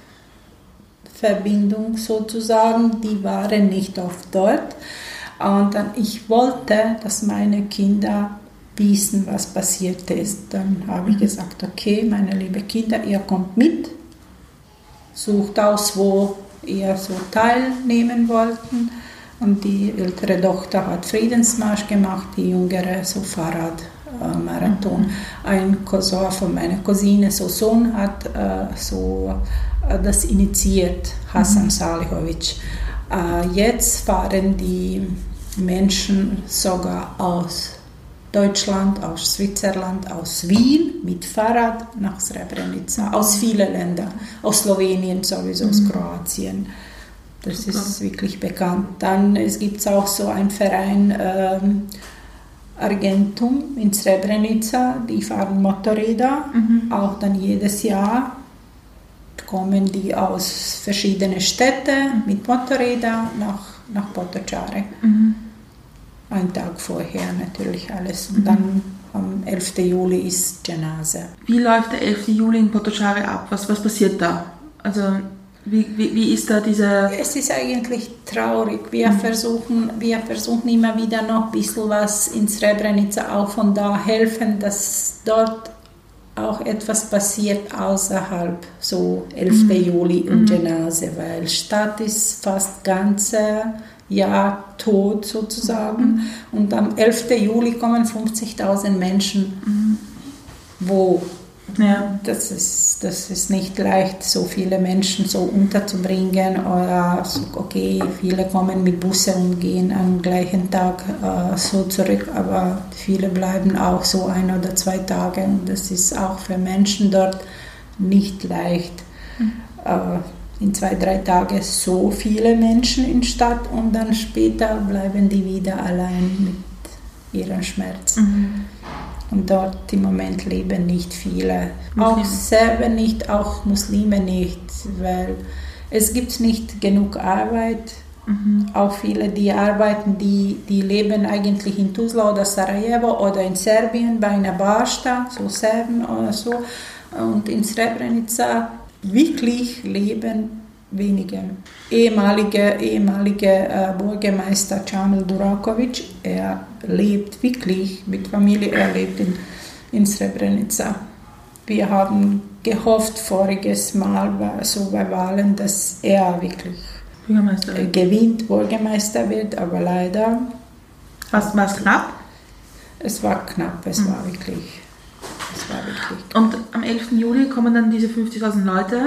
Verbindung sozusagen, die waren nicht oft dort. Und dann, ich wollte, dass meine Kinder wissen, was passiert ist. Dann habe ich mhm. gesagt, okay, meine lieben Kinder, ihr kommt mit, sucht aus, wo ihr so teilnehmen wollten. Und die ältere Tochter hat Friedensmarsch gemacht, die jüngere so Fahrradmarathon. Mhm. Ein Cousin von meiner Cousine, so Sohn, hat äh, so äh, das initiiert, Hassan mhm. Salihovic. Äh, jetzt fahren die Menschen sogar aus Deutschland, aus Switzerland, aus Wien mit Fahrrad nach Srebrenica, aus vielen Ländern, aus Slowenien sowieso, aus mhm. Kroatien. Das Super. ist wirklich bekannt. Dann es gibt auch so einen Verein ähm, Argentum in Srebrenica, die fahren Motorräder, mhm. auch dann jedes Jahr kommen die aus verschiedenen Städten mit Motorrädern nach, nach Potocari. Mhm. einen Tag vorher natürlich alles. Und mhm. dann am 11. Juli ist Janase. Wie läuft der 11. Juli in Potocari ab? Was, was passiert da? Also wie, wie, wie, ist da dieser... Es ist eigentlich traurig. Wir, mhm. versuchen, wir versuchen immer wieder noch ein bisschen was in Srebrenica auch von da helfen, dass dort auch etwas passiert außerhalb so 11. Mhm. Juli und mhm. Genase, weil Stadt ist fast ganze Jahr tot sozusagen mhm. und am 11. Juli kommen 50.000 Menschen, mhm. wo ja. Das, ist, das ist nicht leicht, so viele Menschen so unterzubringen. Oder so, okay, viele kommen mit Bussen und gehen am gleichen Tag äh, so zurück, aber viele bleiben auch so ein oder zwei Tage. Und das ist auch für Menschen dort nicht leicht. Mhm. Äh, in zwei, drei Tagen so viele Menschen in Stadt und dann später bleiben die wieder allein mit ihrem Schmerz. Mhm. Und dort im Moment leben nicht viele. Muslime. Auch Serben nicht, auch Muslime nicht, weil es gibt nicht genug Arbeit. Mhm. Auch viele, die arbeiten, die, die leben eigentlich in Tuzla oder Sarajevo oder in Serbien bei einer Barsta, so Serben oder so. Und in Srebrenica wirklich leben wenige. Ehemaliger ehemalige äh, Bürgermeister Camil Durakovic, er lebt wirklich mit Familie, er lebt in, in Srebrenica. Wir haben gehofft voriges Mal so bei Wahlen, dass er wirklich Bürgermeister äh, gewinnt, Bürgermeister wird, aber leider. Was war es knapp? Es war knapp, es mhm. war wirklich. Es war wirklich Und am 11. Juli kommen dann diese 50.000 Leute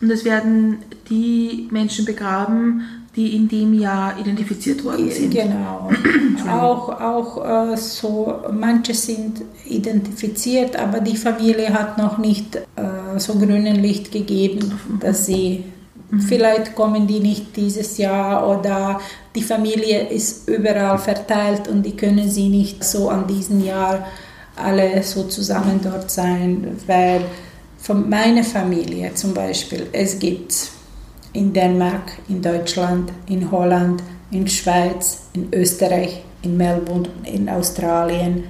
und es werden die Menschen begraben, die in dem Jahr identifiziert worden sind. Genau. auch auch äh, so, manche sind identifiziert, aber die Familie hat noch nicht äh, so grünen Licht gegeben, dass sie mhm. Vielleicht kommen die nicht dieses Jahr oder die Familie ist überall verteilt und die können sie nicht so an diesem Jahr alle so zusammen dort sein, weil von meiner Familie zum Beispiel, es gibt in Dänemark, in Deutschland, in Holland, in Schweiz, in Österreich, in Melbourne, in Australien,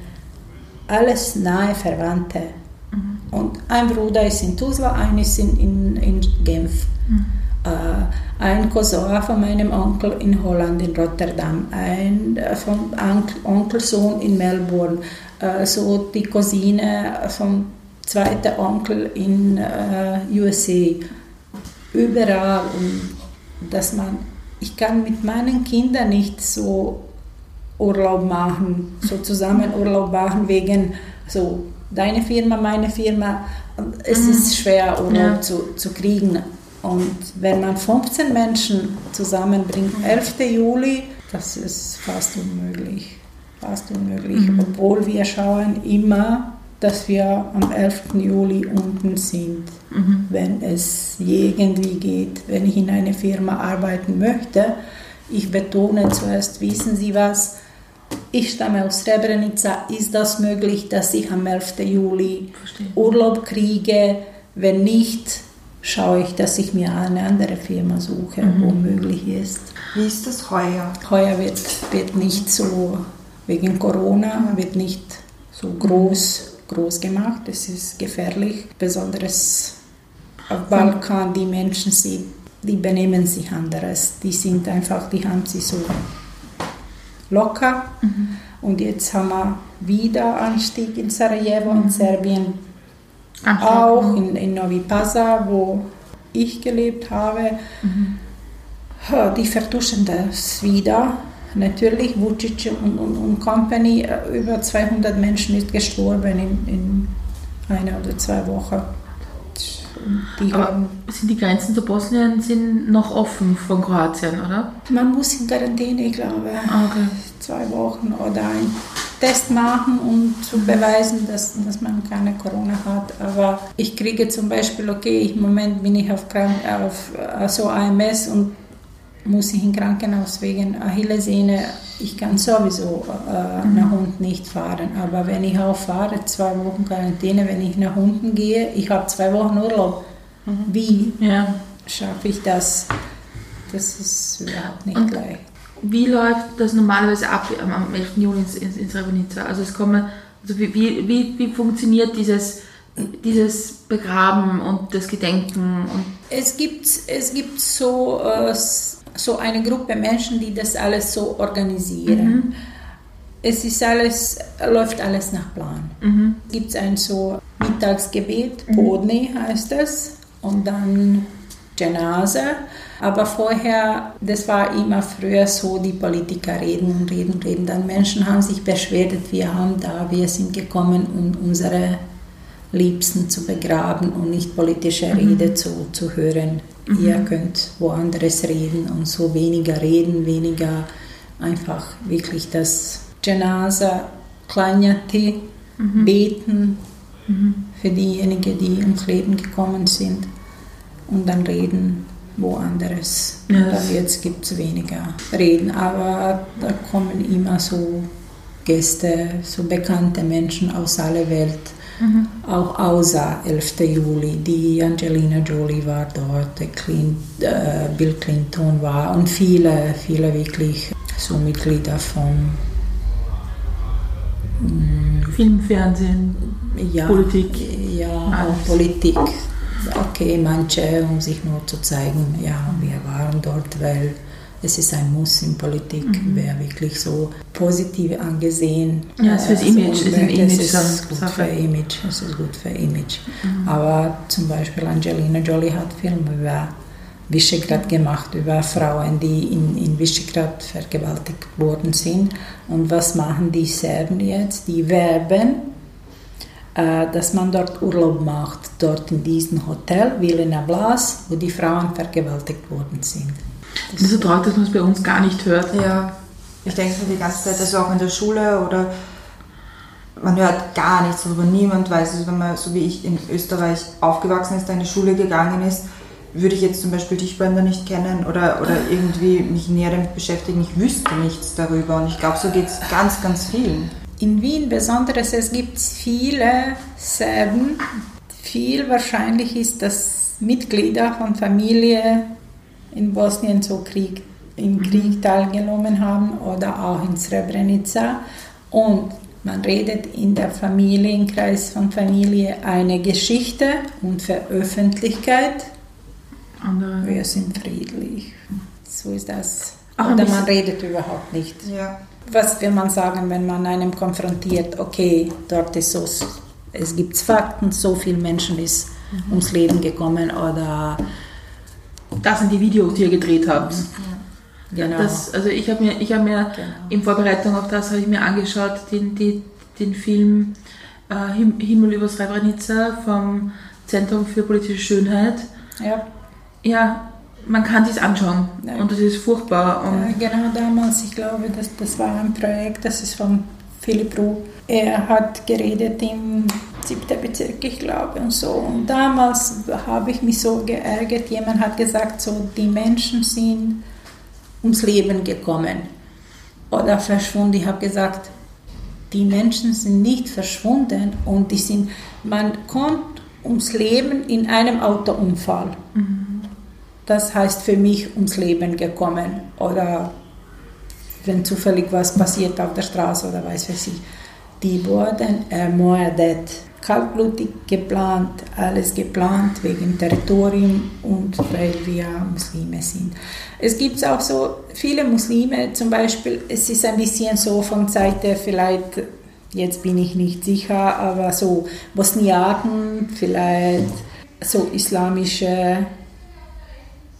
alles nahe Verwandte. Mhm. Und ein Bruder ist in Tuzla, einer ist in, in, in Genf. Mhm. Äh, ein Cousin von meinem Onkel in Holland, in Rotterdam, ein äh, vom Onkelsohn in Melbourne, äh, so die Cousine vom zweiter Onkel in äh, USA, überall. Und dass man, ich kann mit meinen Kindern nicht so Urlaub machen, so zusammen Urlaub machen wegen so deine Firma, meine Firma. Es mhm. ist schwer, Urlaub ja. zu, zu kriegen. Und wenn man 15 Menschen zusammenbringt, 11. Juli, das ist fast unmöglich. Fast unmöglich. Mhm. Obwohl wir schauen immer dass wir am 11. Juli unten sind, mhm. wenn es irgendwie geht, wenn ich in einer Firma arbeiten möchte. Ich betone zuerst, wissen Sie was, ich stamme aus Srebrenica, ist das möglich, dass ich am 11. Juli Verstehe. Urlaub kriege? Wenn nicht, schaue ich, dass ich mir eine andere Firma suche, mhm. wo möglich ist. Wie ist das heuer? Heuer wird, wird nicht so, wegen Corona, wird nicht so groß groß gemacht. Es ist gefährlich, besonders auf Balkan, die Menschen, sie, die benehmen sich anders. Die sind einfach, die haben sie so locker. Mhm. Und jetzt haben wir wieder Anstieg in Sarajevo, in mhm. Serbien, Ach, auch in, in Novi Pazar, wo ich gelebt habe. Mhm. Die vertuschen das wieder Natürlich, Vucic und, und, und Company, äh, über 200 Menschen ist gestorben in, in einer oder zwei Wochen. Die sind die Grenzen zu Bosnien sind noch offen von Kroatien, oder? Man muss in Quarantäne, ich glaube, ah, okay. zwei Wochen oder einen Test machen, um zu beweisen, dass, dass man keine Corona hat. Aber ich kriege zum Beispiel, okay, im Moment bin ich auf, Krank auf also AMS und muss ich im Krankenhaus wegen Achillessehne. Ich kann sowieso äh, mhm. nach unten nicht fahren. Aber wenn ich auch fahre, zwei Wochen Quarantäne, wenn ich nach unten gehe, ich habe zwei Wochen Urlaub. Mhm. Wie ja. schaffe ich das? Das ist überhaupt nicht und, gleich. Wie läuft das normalerweise ab am 11. Juni in, in Srebrenica? Also es kommen, also wie, wie, wie funktioniert dieses, dieses Begraben und das Gedenken? Und es, gibt, es gibt so, äh, so eine Gruppe Menschen, die das alles so organisieren. Mhm. Es ist alles, läuft alles nach Plan. Mhm. Gibt es ein so Mittagsgebet, mhm. Podni heißt es, und dann Genase. Aber vorher, das war immer früher so, die Politiker reden und reden, reden. Dann Menschen haben sich beschwert, wir haben da, wir sind gekommen, um unsere Liebsten zu begraben und nicht politische mhm. Rede zu, zu hören. Mhm. Ihr könnt woanders reden und so weniger reden, weniger einfach wirklich das Genasa, Kleinjati, mhm. beten mhm. für diejenigen, die ums Leben gekommen sind und dann reden woanders. Yes. Jetzt gibt es weniger Reden, aber da kommen immer so Gäste, so bekannte Menschen aus aller Welt. Mhm. Auch außer 11. Juli. Die Angelina Jolie war dort, Clint, äh, Bill Clinton war und viele, viele wirklich so Mitglieder von mm, Film, Fernsehen, ja, Politik. Ja, auch Politik okay, manche, um sich nur zu zeigen, ja, wir waren dort, weil es ist ein Muss in Politik, mhm. wäre wirklich so positiv angesehen. Ja, es ist Image, es ist ein Image. Es ist gut für Image, es ist gut für Image. Mhm. Aber zum Beispiel Angelina Jolie hat Filme über Visegrad gemacht, über Frauen, die in, in Visegrad vergewaltigt worden sind. Und was machen die Serben jetzt? Die werben äh, dass man dort Urlaub macht, dort in diesem Hotel, Villena Blas, wo die Frauen vergewaltigt worden sind. Das ist so traurig, dass man es bei uns gar nicht hört. Ja, ich denke so die ganze Zeit, also auch in der Schule oder man hört gar nichts darüber, niemand weiß es, wenn man so wie ich in Österreich aufgewachsen ist, in die Schule gegangen ist, würde ich jetzt zum Beispiel die Spender nicht kennen oder, oder irgendwie mich näher damit beschäftigen, ich wüsste nichts darüber und ich glaube, so geht es ganz, ganz vielen in Wien besonders, es gibt viele Serben. Viel wahrscheinlich ist, dass Mitglieder von Familie in Bosnien so Krieg, im mhm. Krieg teilgenommen haben oder auch in Srebrenica. Und man redet in der Familienkreis von Familie eine Geschichte und Veröffentlichkeit. Andere. Wir sind friedlich. So ist das. Ach, oder man redet überhaupt nicht. Ja was will man sagen, wenn man einem konfrontiert, okay, dort ist so, es gibt Fakten, so viele Menschen ist mhm. ums Leben gekommen oder... Das sind die Videos, die ihr gedreht habt. Ja. Genau. Das, also ich habe mir, ich hab mir genau. in Vorbereitung auf das habe ich mir angeschaut, den, die, den Film äh, Himmel über Srebrenica vom Zentrum für politische Schönheit. Ja. Ja, man kann sich anschauen ja. und das ist furchtbar. Ja, genau damals, ich glaube, das, das war ein Projekt, das ist von Philipp Ruh. Er hat geredet im siebten Bezirk, ich glaube, und so. Und damals habe ich mich so geärgert. Jemand hat gesagt, so die Menschen sind ums Leben gekommen oder verschwunden. Ich habe gesagt, die Menschen sind nicht verschwunden und die sind, man kommt ums Leben in einem Autounfall. Mhm das heißt für mich ums Leben gekommen oder wenn zufällig was passiert auf der Straße oder weiß was ich. Die wurden ermordet, kaltblutig geplant, alles geplant wegen Territorium und weil wir Muslime sind. Es gibt auch so viele Muslime, zum Beispiel, es ist ein bisschen so von Seite vielleicht, jetzt bin ich nicht sicher, aber so Bosniaken, vielleicht so islamische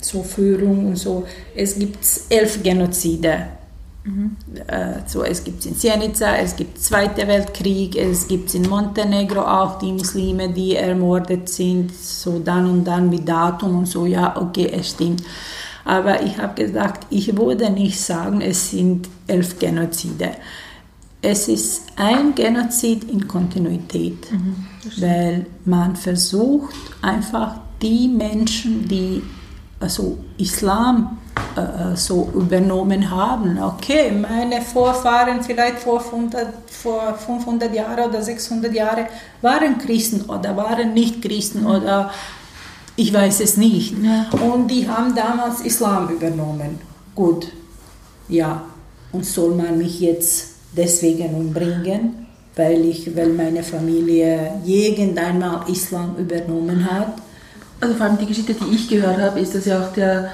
so Führung und so. Es gibt elf Genozide. Mhm. So, es gibt in Sjenica, es gibt Zweiter Weltkrieg, es gibt in Montenegro auch die Muslime, die ermordet sind, so dann und dann mit Datum und so, ja, okay, es stimmt. Aber ich habe gesagt, ich würde nicht sagen, es sind elf Genozide. Es ist ein Genozid in Kontinuität, mhm, weil man versucht einfach die Menschen, die also Islam äh, so übernommen haben. Okay, meine Vorfahren vielleicht vor 500, vor 500 Jahren oder 600 Jahren waren Christen oder waren nicht Christen oder ich weiß es nicht. Und die haben damals Islam übernommen. Gut. ja, und soll man mich jetzt deswegen umbringen, weil, ich, weil meine Familie irgendeinmal Islam übernommen hat. Also vor allem die Geschichte, die ich gehört habe, ist, dass ja auch der,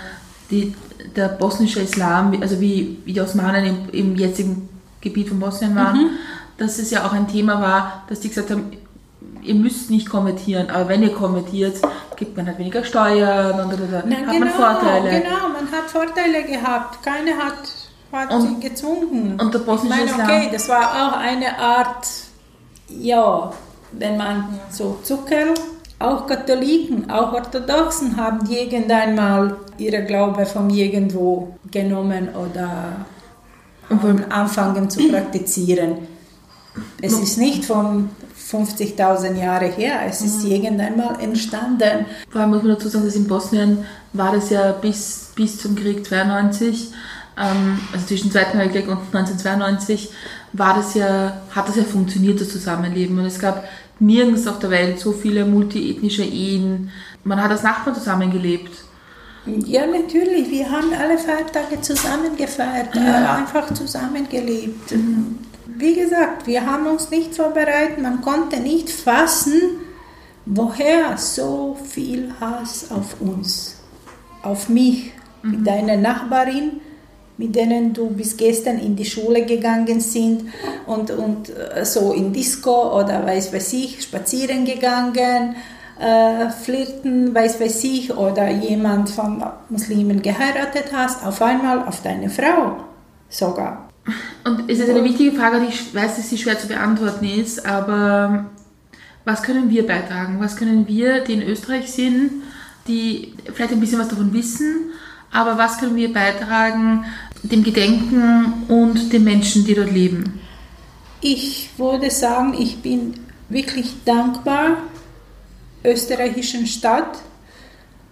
die, der bosnische Islam, also wie, wie die Osmanen im, im jetzigen Gebiet von Bosnien waren, mhm. dass es ja auch ein Thema war, dass die gesagt haben, ihr müsst nicht konvertieren, aber wenn ihr konvertiert, gibt man halt weniger Steuern und oder, Na, hat genau, man Vorteile. Genau, man hat Vorteile gehabt. Keiner hat, hat und, sie gezwungen. Und der bosnische ich meine, okay, das war auch eine Art, ja, wenn man so Zucker, auch Katholiken, auch Orthodoxen haben irgendeinmal ihre Glaube von irgendwo genommen oder anfangen zu praktizieren. Es ist nicht von 50.000 Jahre her. Es ist mhm. irgendwann mal entstanden. Vor allem muss man dazu sagen, dass in Bosnien war das ja bis, bis zum Krieg 92, ähm, also zwischen Zweiten Weltkrieg und 1992, war das ja, hat das ja funktioniert, das Zusammenleben. Und es gab nirgends auf der Welt so viele multiethnische Ehen. Man hat als Nachbarn zusammengelebt. Ja, natürlich. Wir haben alle Feiertage zusammen gefeiert, ja. einfach zusammengelebt. Mhm wie gesagt, wir haben uns nicht vorbereitet, man konnte nicht fassen, woher so viel Hass auf uns, auf mich, mhm. deine Nachbarin, mit denen du bis gestern in die Schule gegangen sind und, und äh, so in Disco oder weiß weiß ich, spazieren gegangen, äh, flirten, weiß weiß ich, oder jemand von Muslimen geheiratet hast, auf einmal auf deine Frau sogar. Und es ist eine wichtige Frage, die ich weiß, dass sie schwer zu beantworten ist, aber was können wir beitragen? Was können wir, die in Österreich sind, die vielleicht ein bisschen was davon wissen, aber was können wir beitragen dem Gedenken und den Menschen, die dort leben? Ich würde sagen, ich bin wirklich dankbar österreichischen Stadt,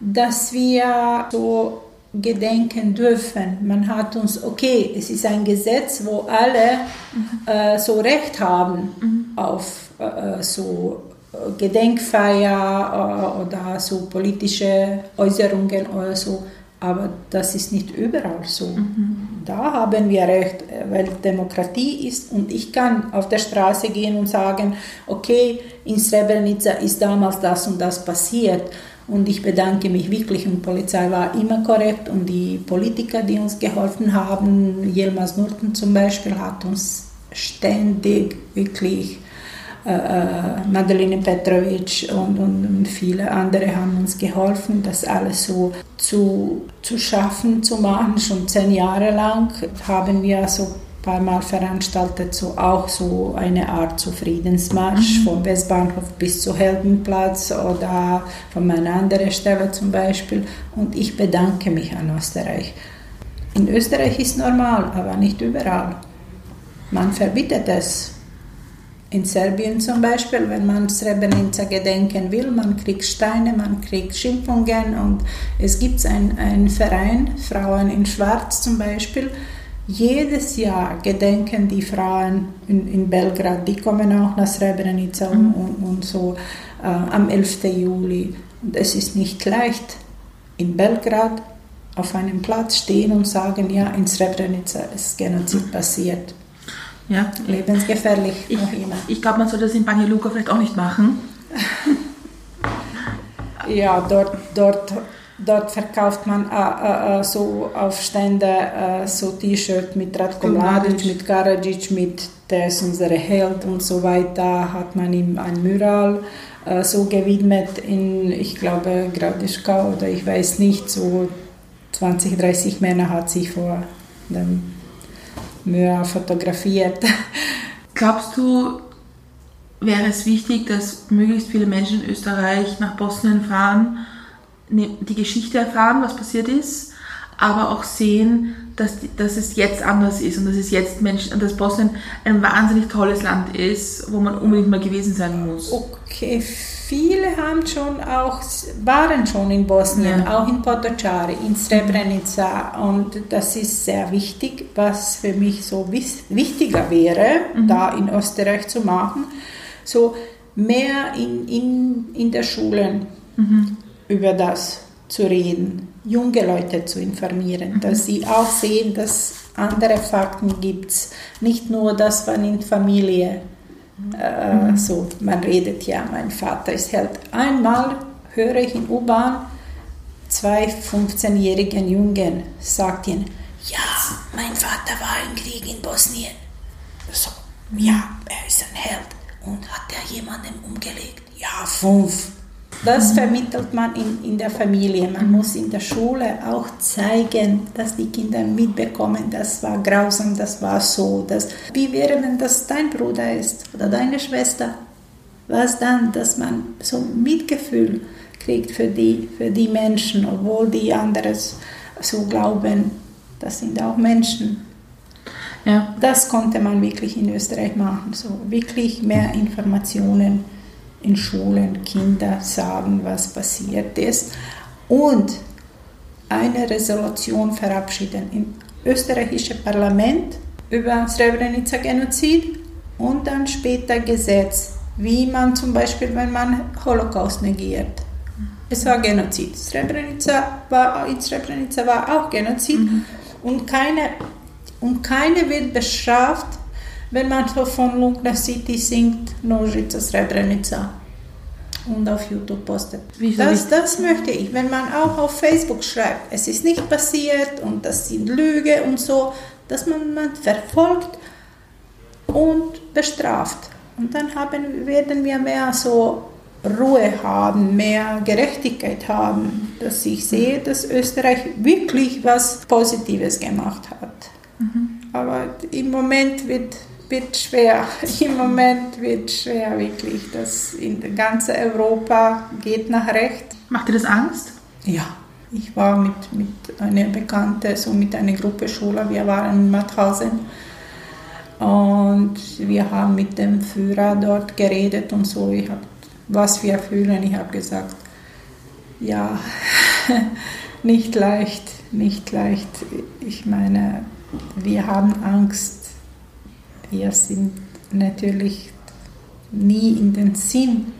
dass wir so gedenken dürfen. Man hat uns, okay, es ist ein Gesetz, wo alle mhm. äh, so Recht haben mhm. auf äh, so äh, Gedenkfeier äh, oder so politische Äußerungen oder so. Aber das ist nicht überall so. Mhm. Da haben wir Recht, weil Demokratie ist und ich kann auf der Straße gehen und sagen, okay, in Srebrenica ist damals das und das passiert. Und ich bedanke mich wirklich und die Polizei war immer korrekt und die Politiker, die uns geholfen haben, Yilmaz Nurten zum Beispiel, hat uns ständig wirklich, äh, äh, Madeleine Petrovic und, und, viele andere haben uns geholfen, das alles so zu, zu schaffen, zu machen. Schon zehn Jahre lang haben wir so paar Mal veranstaltet, so auch so eine Art so Friedensmarsch mhm. vom Westbahnhof bis zu Heldenplatz oder von einer anderen Stelle zum Beispiel. Und ich bedanke mich an Österreich. In Österreich ist normal, aber nicht überall. Man verbietet es. In Serbien zum Beispiel, wenn man Srebrenica gedenken will, man kriegt Steine, man kriegt Schimpfungen und es gibt einen Verein, Frauen in Schwarz zum Beispiel, jedes Jahr gedenken die Frauen in, in Belgrad, die kommen auch nach Srebrenica mhm. und, und, so äh, am 11. Juli. Und es ist nicht leicht, in Belgrad auf einem Platz stehen und sagen, ja, in Srebrenica ist Genozid passiert. Ja. Lebensgefährlich ich, Ich glaube, man soll das in Banja Luka vielleicht auch nicht machen. ja, dort, dort Dort verkauft man äh, äh, so Aufstände, äh, so T-Shirt mit Ratko Mladic, mit Karadzic, mit der ist unsere Held und so weiter. Hat man ihm ein Mural äh, so gewidmet in, ich glaube, Gradischka oder ich weiß nicht, so 20, 30 Männer hat sich vor dem Mural fotografiert. Glaubst du, wäre es wichtig, dass möglichst viele Menschen in Österreich nach Bosnien fahren? Ne, die Geschichte erfahren, was passiert ist, aber auch sehen, dass, dass es jetzt anders ist und dass es jetzt Menschen, dass Bosnien ein wahnsinnig tolles Land ist, wo man unbedingt mal gewesen sein muss. Okay, viele haben schon auch, waren schon in Bosnien, ja. auch in Potocari, in Srebrenica und das ist sehr wichtig, was für mich so wichtiger wäre, mhm. da in Österreich zu machen, so mehr in, in, in der Schulen. Mhm über das zu reden, junge Leute zu informieren, dass mhm. sie auch sehen, dass andere Fakten gibt. Nicht nur das, was in Familie äh, mhm. so, man redet ja, mein Vater ist Held. Einmal höre ich in U-Bahn, zwei 15-jährigen Jungen sagten, ja, mein Vater war im Krieg in Bosnien. So, ja, er ist ein Held. Und hat er jemanden umgelegt? Ja, fünf. Das vermittelt man in, in der Familie. Man muss in der Schule auch zeigen, dass die Kinder mitbekommen, das war grausam, das war so. Das, wie wäre, wenn das dein Bruder ist oder deine Schwester? Was dann, dass man so Mitgefühl kriegt für die, für die Menschen, obwohl die anderes so glauben, das sind auch Menschen. Ja. Das konnte man wirklich in Österreich machen, so wirklich mehr Informationen in Schulen Kinder sagen, was passiert ist und eine Resolution verabschieden im österreichischen Parlament über Srebrenica-Genozid und dann später Gesetz, wie man zum Beispiel, wenn man Holocaust negiert. Es war Genozid. Srebrenica war, in Srebrenica war auch Genozid mhm. und, keine, und keine wird bestraft, wenn man so von Lugna City singt, Nožica Srebrenica und auf YouTube postet. Das, das möchte ich, wenn man auch auf Facebook schreibt, es ist nicht passiert und das sind Lüge und so, dass man, man verfolgt und bestraft. Und dann haben, werden wir mehr so Ruhe haben, mehr Gerechtigkeit haben, dass ich sehe, dass Österreich wirklich was Positives gemacht hat. Mhm. Aber im Moment wird wird schwer. Im Moment wird schwer wirklich. Das in ganz Europa geht nach rechts. Macht dir das Angst? Ja. Ich war mit, mit einer Bekannten, so mit einer Gruppe Schüler, wir waren in Mauthausen und wir haben mit dem Führer dort geredet und so, ich hab, was wir fühlen. Ich habe gesagt, ja, nicht leicht, nicht leicht. Ich meine, wir haben Angst wir sind natürlich nie in den Sinn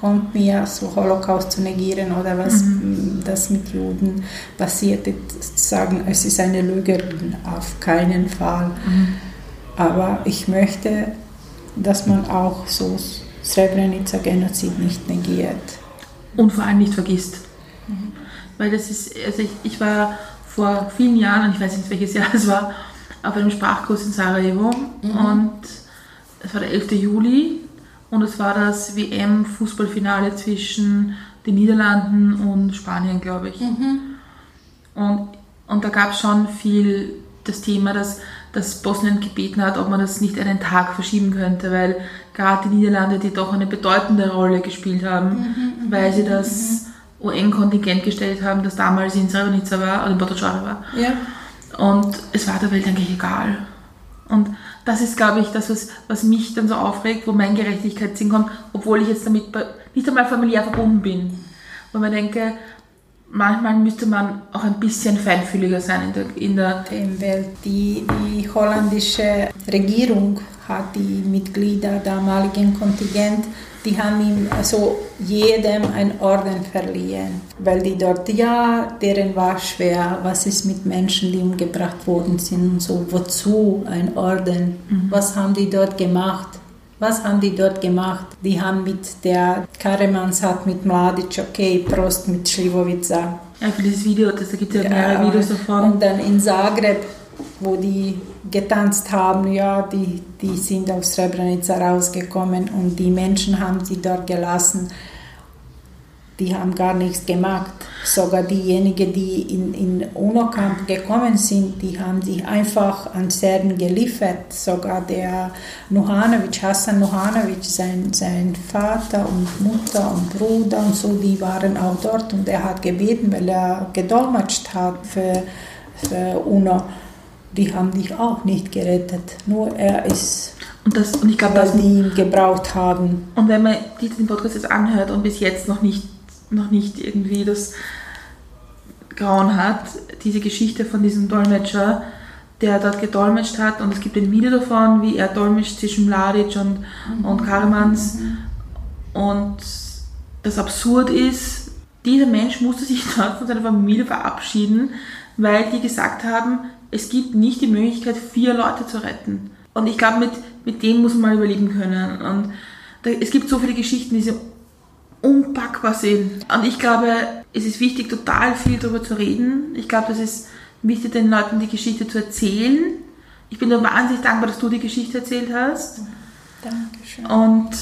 kommt mir, so Holocaust zu negieren oder was mhm. das mit Juden passiert ist, sagen, es ist eine Lüge, auf keinen Fall. Mhm. Aber ich möchte, dass man auch so Srebrenica-Genozid nicht negiert. Und vor allem nicht vergisst. Mhm. Weil das ist, also ich, ich war vor vielen Jahren, und ich weiß nicht welches Jahr es war, auf einem Sprachkurs in Sarajevo mhm. und es war der 11. Juli und es war das WM-Fußballfinale zwischen den Niederlanden und Spanien, glaube ich. Mhm. Und, und da gab es schon viel das Thema, dass, dass Bosnien gebeten hat, ob man das nicht einen Tag verschieben könnte, weil gerade die Niederlande, die doch eine bedeutende Rolle gespielt haben, mhm, mhm weil sie das mhm. UN-Kontingent gestellt haben, das damals in Srebrenica war, oder in Potocari war. Ja. Und es war der Welt eigentlich egal. Und das ist, glaube ich, das, was, was mich dann so aufregt, wo mein Gerechtigkeitssinn kommt, obwohl ich jetzt damit nicht einmal familiär verbunden bin. Wo man denke, manchmal müsste man auch ein bisschen feinfühliger sein in der, in der Welt. Die, die holländische Regierung hat die Mitglieder damaligen Kontingent die haben ihm also jedem ein Orden verliehen, weil die dort, ja, deren war schwer, was ist mit Menschen, die umgebracht worden sind und so, wozu ein Orden, mhm. was haben die dort gemacht? Was haben die dort gemacht? Die haben mit der Karemans hat mit Mladic, okay, Prost mit Slivovica. Ja, für dieses Video, das, da gibt es ja mehrere Videos davon. Und dann in Zagreb wo die getanzt haben, ja, die, die sind aus Srebrenica rausgekommen und die Menschen haben sie dort gelassen. Die haben gar nichts gemacht. Sogar diejenigen, die in, in UNO-Camp gekommen sind, die haben sich einfach an Serben geliefert. Sogar der Nuhanovic, Hassan Nuhanovic, sein, sein Vater und Mutter und Bruder und so, die waren auch dort und er hat gebeten, weil er gedolmetscht hat für, für UNO die haben dich auch nicht gerettet. Nur er ist, und das, und ich glaube, weil die ihn gebraucht haben. Und wenn man diesen Podcast jetzt anhört und bis jetzt noch nicht, noch nicht irgendwie das Grauen hat, diese Geschichte von diesem Dolmetscher, der dort gedolmetscht hat und es gibt ein Video davon, wie er dolmetscht zwischen Mladic und, mhm. und Karmans mhm. und das absurd ist, dieser Mensch musste sich dort von seiner Familie verabschieden, weil die gesagt haben, es gibt nicht die Möglichkeit, vier Leute zu retten. Und ich glaube, mit, mit dem muss man mal überleben können. Und da, es gibt so viele Geschichten, die so unpackbar sind. Und ich glaube, es ist wichtig, total viel darüber zu reden. Ich glaube, es ist wichtig, den Leuten die Geschichte zu erzählen. Ich bin dir wahnsinnig dankbar, dass du die Geschichte erzählt hast. Dankeschön. Und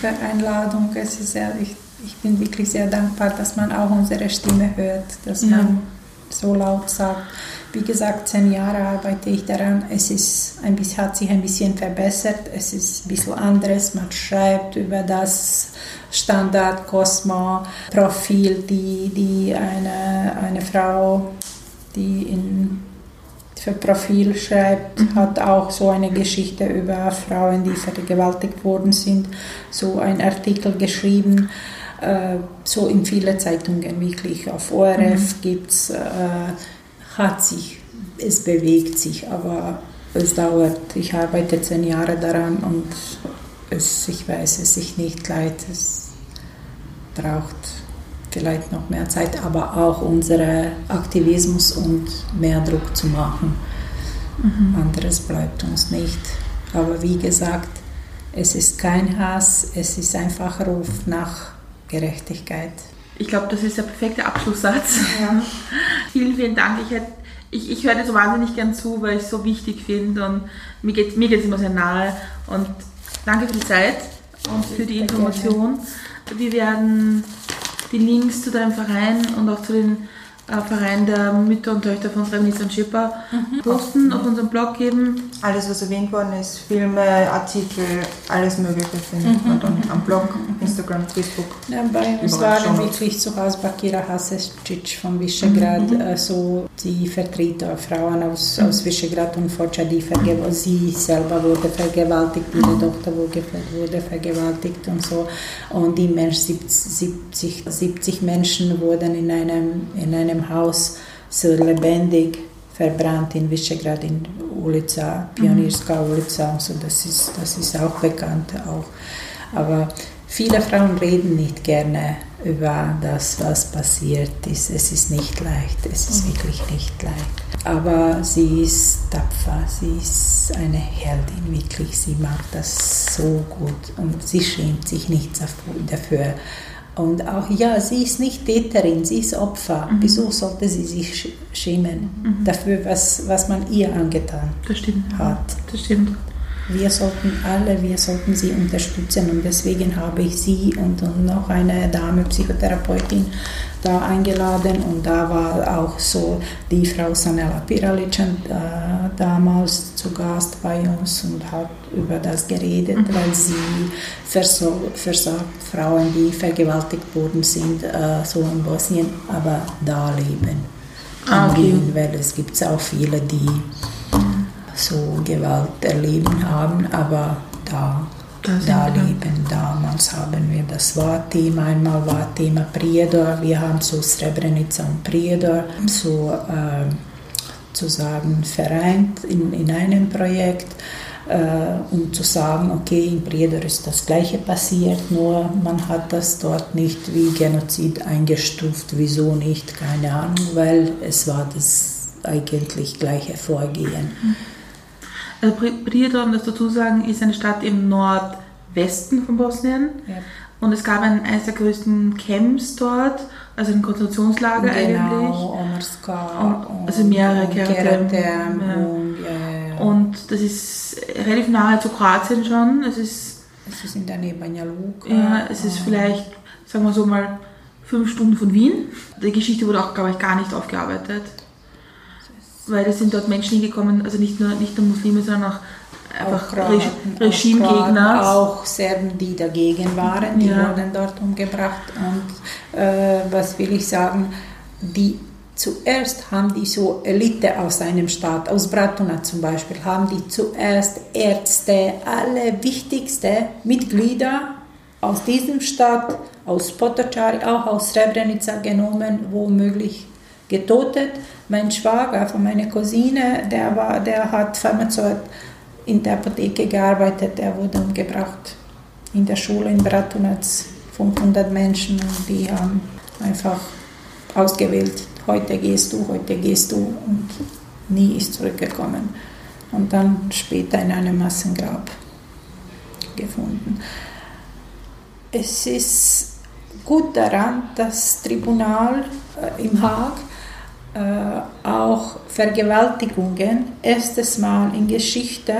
für Einladung. Es ist sehr, ich, ich bin wirklich sehr dankbar, dass man auch unsere Stimme hört, dass ja. man so laut sagt. Wie gesagt, zehn Jahre arbeite ich daran. Es ist ein bisschen, hat sich ein bisschen verbessert. Es ist ein bisschen anderes. Man schreibt über das Standard Cosmo Profil, die, die eine, eine Frau, die in für Profil schreibt, mhm. hat auch so eine Geschichte über Frauen, die vergewaltigt worden sind, so ein Artikel geschrieben, äh, so in viele Zeitungen wirklich. Auf ORF mhm. gibt es, äh, hat sich, es bewegt sich, aber es dauert. Ich arbeite zehn Jahre daran und es, ich weiß es sich nicht leid. Es braucht vielleicht noch mehr Zeit, aber auch unseren Aktivismus und mehr Druck zu machen. Mhm. Anderes bleibt uns nicht. Aber wie gesagt, es ist kein Hass, es ist einfach Ruf nach Gerechtigkeit. Ich glaube, das ist der perfekte Abschlusssatz. Ja. vielen, vielen Dank. Ich, ich, ich höre dir so wahnsinnig gern zu, weil ich es so wichtig finde und mir geht es mir immer sehr nahe. Und danke für die Zeit und für die Information. Wir werden die Links zu deinem Verein und auch zu den Verein der Mütter und Töchter von Srebrenica und Schipper mhm. posten, auf unserem Blog geben. Alles, was erwähnt worden ist, Filme, Artikel, alles Mögliche findet mhm. man dann am Blog, Instagram, Facebook. Ja, bei uns waren wirklich zu Hause Bakira Hasesic von Visegrad, mhm. also die Vertreter, Frauen aus, mhm. aus Visegrad und Focha, die sie selber wurde vergewaltigt, ihre Tochter wurde, wurde vergewaltigt und so. Und die Menschen, 70, 70 Menschen wurden in einem, in einem einem Haus so lebendig verbrannt in Visegrad in Ulica, Pionierska Ulica, so das ist, das ist auch bekannt. Auch. Aber viele Frauen reden nicht gerne über das, was passiert ist. Es ist nicht leicht, es ist mhm. wirklich nicht leicht. Aber sie ist tapfer, sie ist eine Heldin, wirklich. Sie macht das so gut und sie schämt sich nicht dafür. Und auch, ja, sie ist nicht Täterin, sie ist Opfer. Mhm. Wieso sollte sie sich schämen mhm. dafür, was, was man ihr angetan das stimmt. hat? Das stimmt. Wir sollten alle, wir sollten sie unterstützen und deswegen habe ich sie und, und noch eine Dame, Psychotherapeutin, da eingeladen und da war auch so die Frau Sanela Piralic äh, damals zu Gast bei uns und hat über das geredet, mhm. weil sie versorgt Frauen, die vergewaltigt worden sind, äh, so in Bosnien, aber da leben. Ah, okay. Weil es gibt auch viele, die so Gewalt erleben haben, aber da da leben. Damals haben wir das war Thema, einmal war Thema Prijedor, wir haben so Srebrenica und Prijedor so äh, sozusagen vereint in, in einem Projekt, äh, um zu sagen, okay, in Prijedor ist das Gleiche passiert, nur man hat das dort nicht wie Genozid eingestuft. Wieso nicht? Keine Ahnung, weil es war das eigentlich gleiche Vorgehen. Mhm. Also Prijedor, das dazu sagen, ist eine Stadt im Nordwesten von Bosnien. Ja. Und es gab ein, eines der größten Camps dort, also ein Konzentrationslager genau, eigentlich. Omarska. also mehrere Kärnte. Ja. Ja, und das ist relativ nahe zu Kroatien schon. Es ist, es ist in der Nähe Banja Luka. Ja, es ist vielleicht, sagen wir so mal, fünf Stunden von Wien. Die Geschichte wurde auch, glaube ich, gar nicht aufgearbeitet weil es sind dort Menschen hingekommen, also nicht nur, nicht nur Muslime, sondern auch einfach Regimegegner. Auch, auch Serben, die dagegen waren, die ja. wurden dort umgebracht. Und äh, was will ich sagen, die zuerst haben die so Elite aus einem Staat, aus Bratuna zum Beispiel, haben die zuerst Ärzte, alle wichtigsten Mitglieder aus diesem Staat, aus Potocari, auch aus Srebrenica genommen, womöglich getötet. Mein Schwager von meiner Cousine, der, war, der hat Pharmazeut in der Apotheke gearbeitet, der wurde umgebracht. In der Schule in Bratunac 500 Menschen die haben einfach ausgewählt. Heute gehst du, heute gehst du und nie ist zurückgekommen. Und dann später in einem Massengrab gefunden. Es ist gut daran, das Tribunal äh, im Haag äh, auch Vergewaltigungen erstes Mal in Geschichte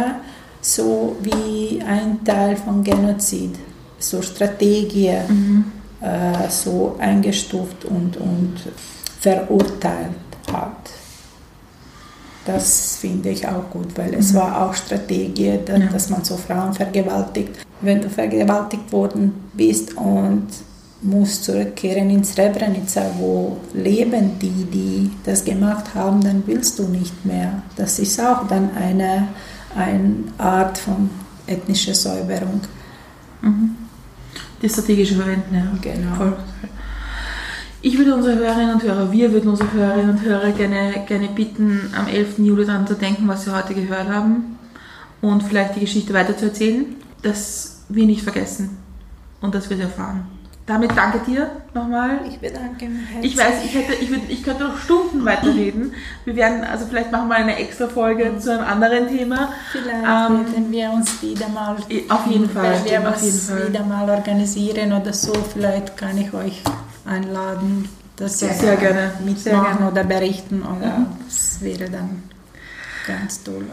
so wie ein Teil von Genozid, so Strategie, mhm. äh, so eingestuft und, und verurteilt hat. Das finde ich auch gut, weil es mhm. war auch Strategie, dass, ja. dass man so Frauen vergewaltigt. Wenn du vergewaltigt worden bist und musst zurückkehren in Srebrenica, wo leben die, die das gemacht haben, dann willst du nicht mehr. Das ist auch dann eine, eine Art von ethnischer Säuberung. Mhm. Die strategische Verwenden, ja. Genau. Voll. Ich würde unsere Hörerinnen und Hörer, wir würden unsere Hörerinnen und Hörer gerne, gerne bitten, am 11. Juli daran zu denken, was sie heute gehört haben und vielleicht die Geschichte weiterzuerzählen, dass wir nicht vergessen und dass wir es erfahren. Damit danke dir nochmal. Ich bedanke mich. Ich weiß, ich, hätte, ich, würde, ich könnte noch Stunden weiterreden. Wir werden, also vielleicht machen wir eine extra Folge zu einem anderen Thema. Vielleicht ähm, werden wir uns wieder mal. Auf jeden Fall. Wenn wir Fall. wieder mal organisieren oder so, vielleicht kann ich euch einladen, das sehr, sehr gerne mitmachen sehr gerne. oder berichten. Oder mhm. das wäre dann ganz toll.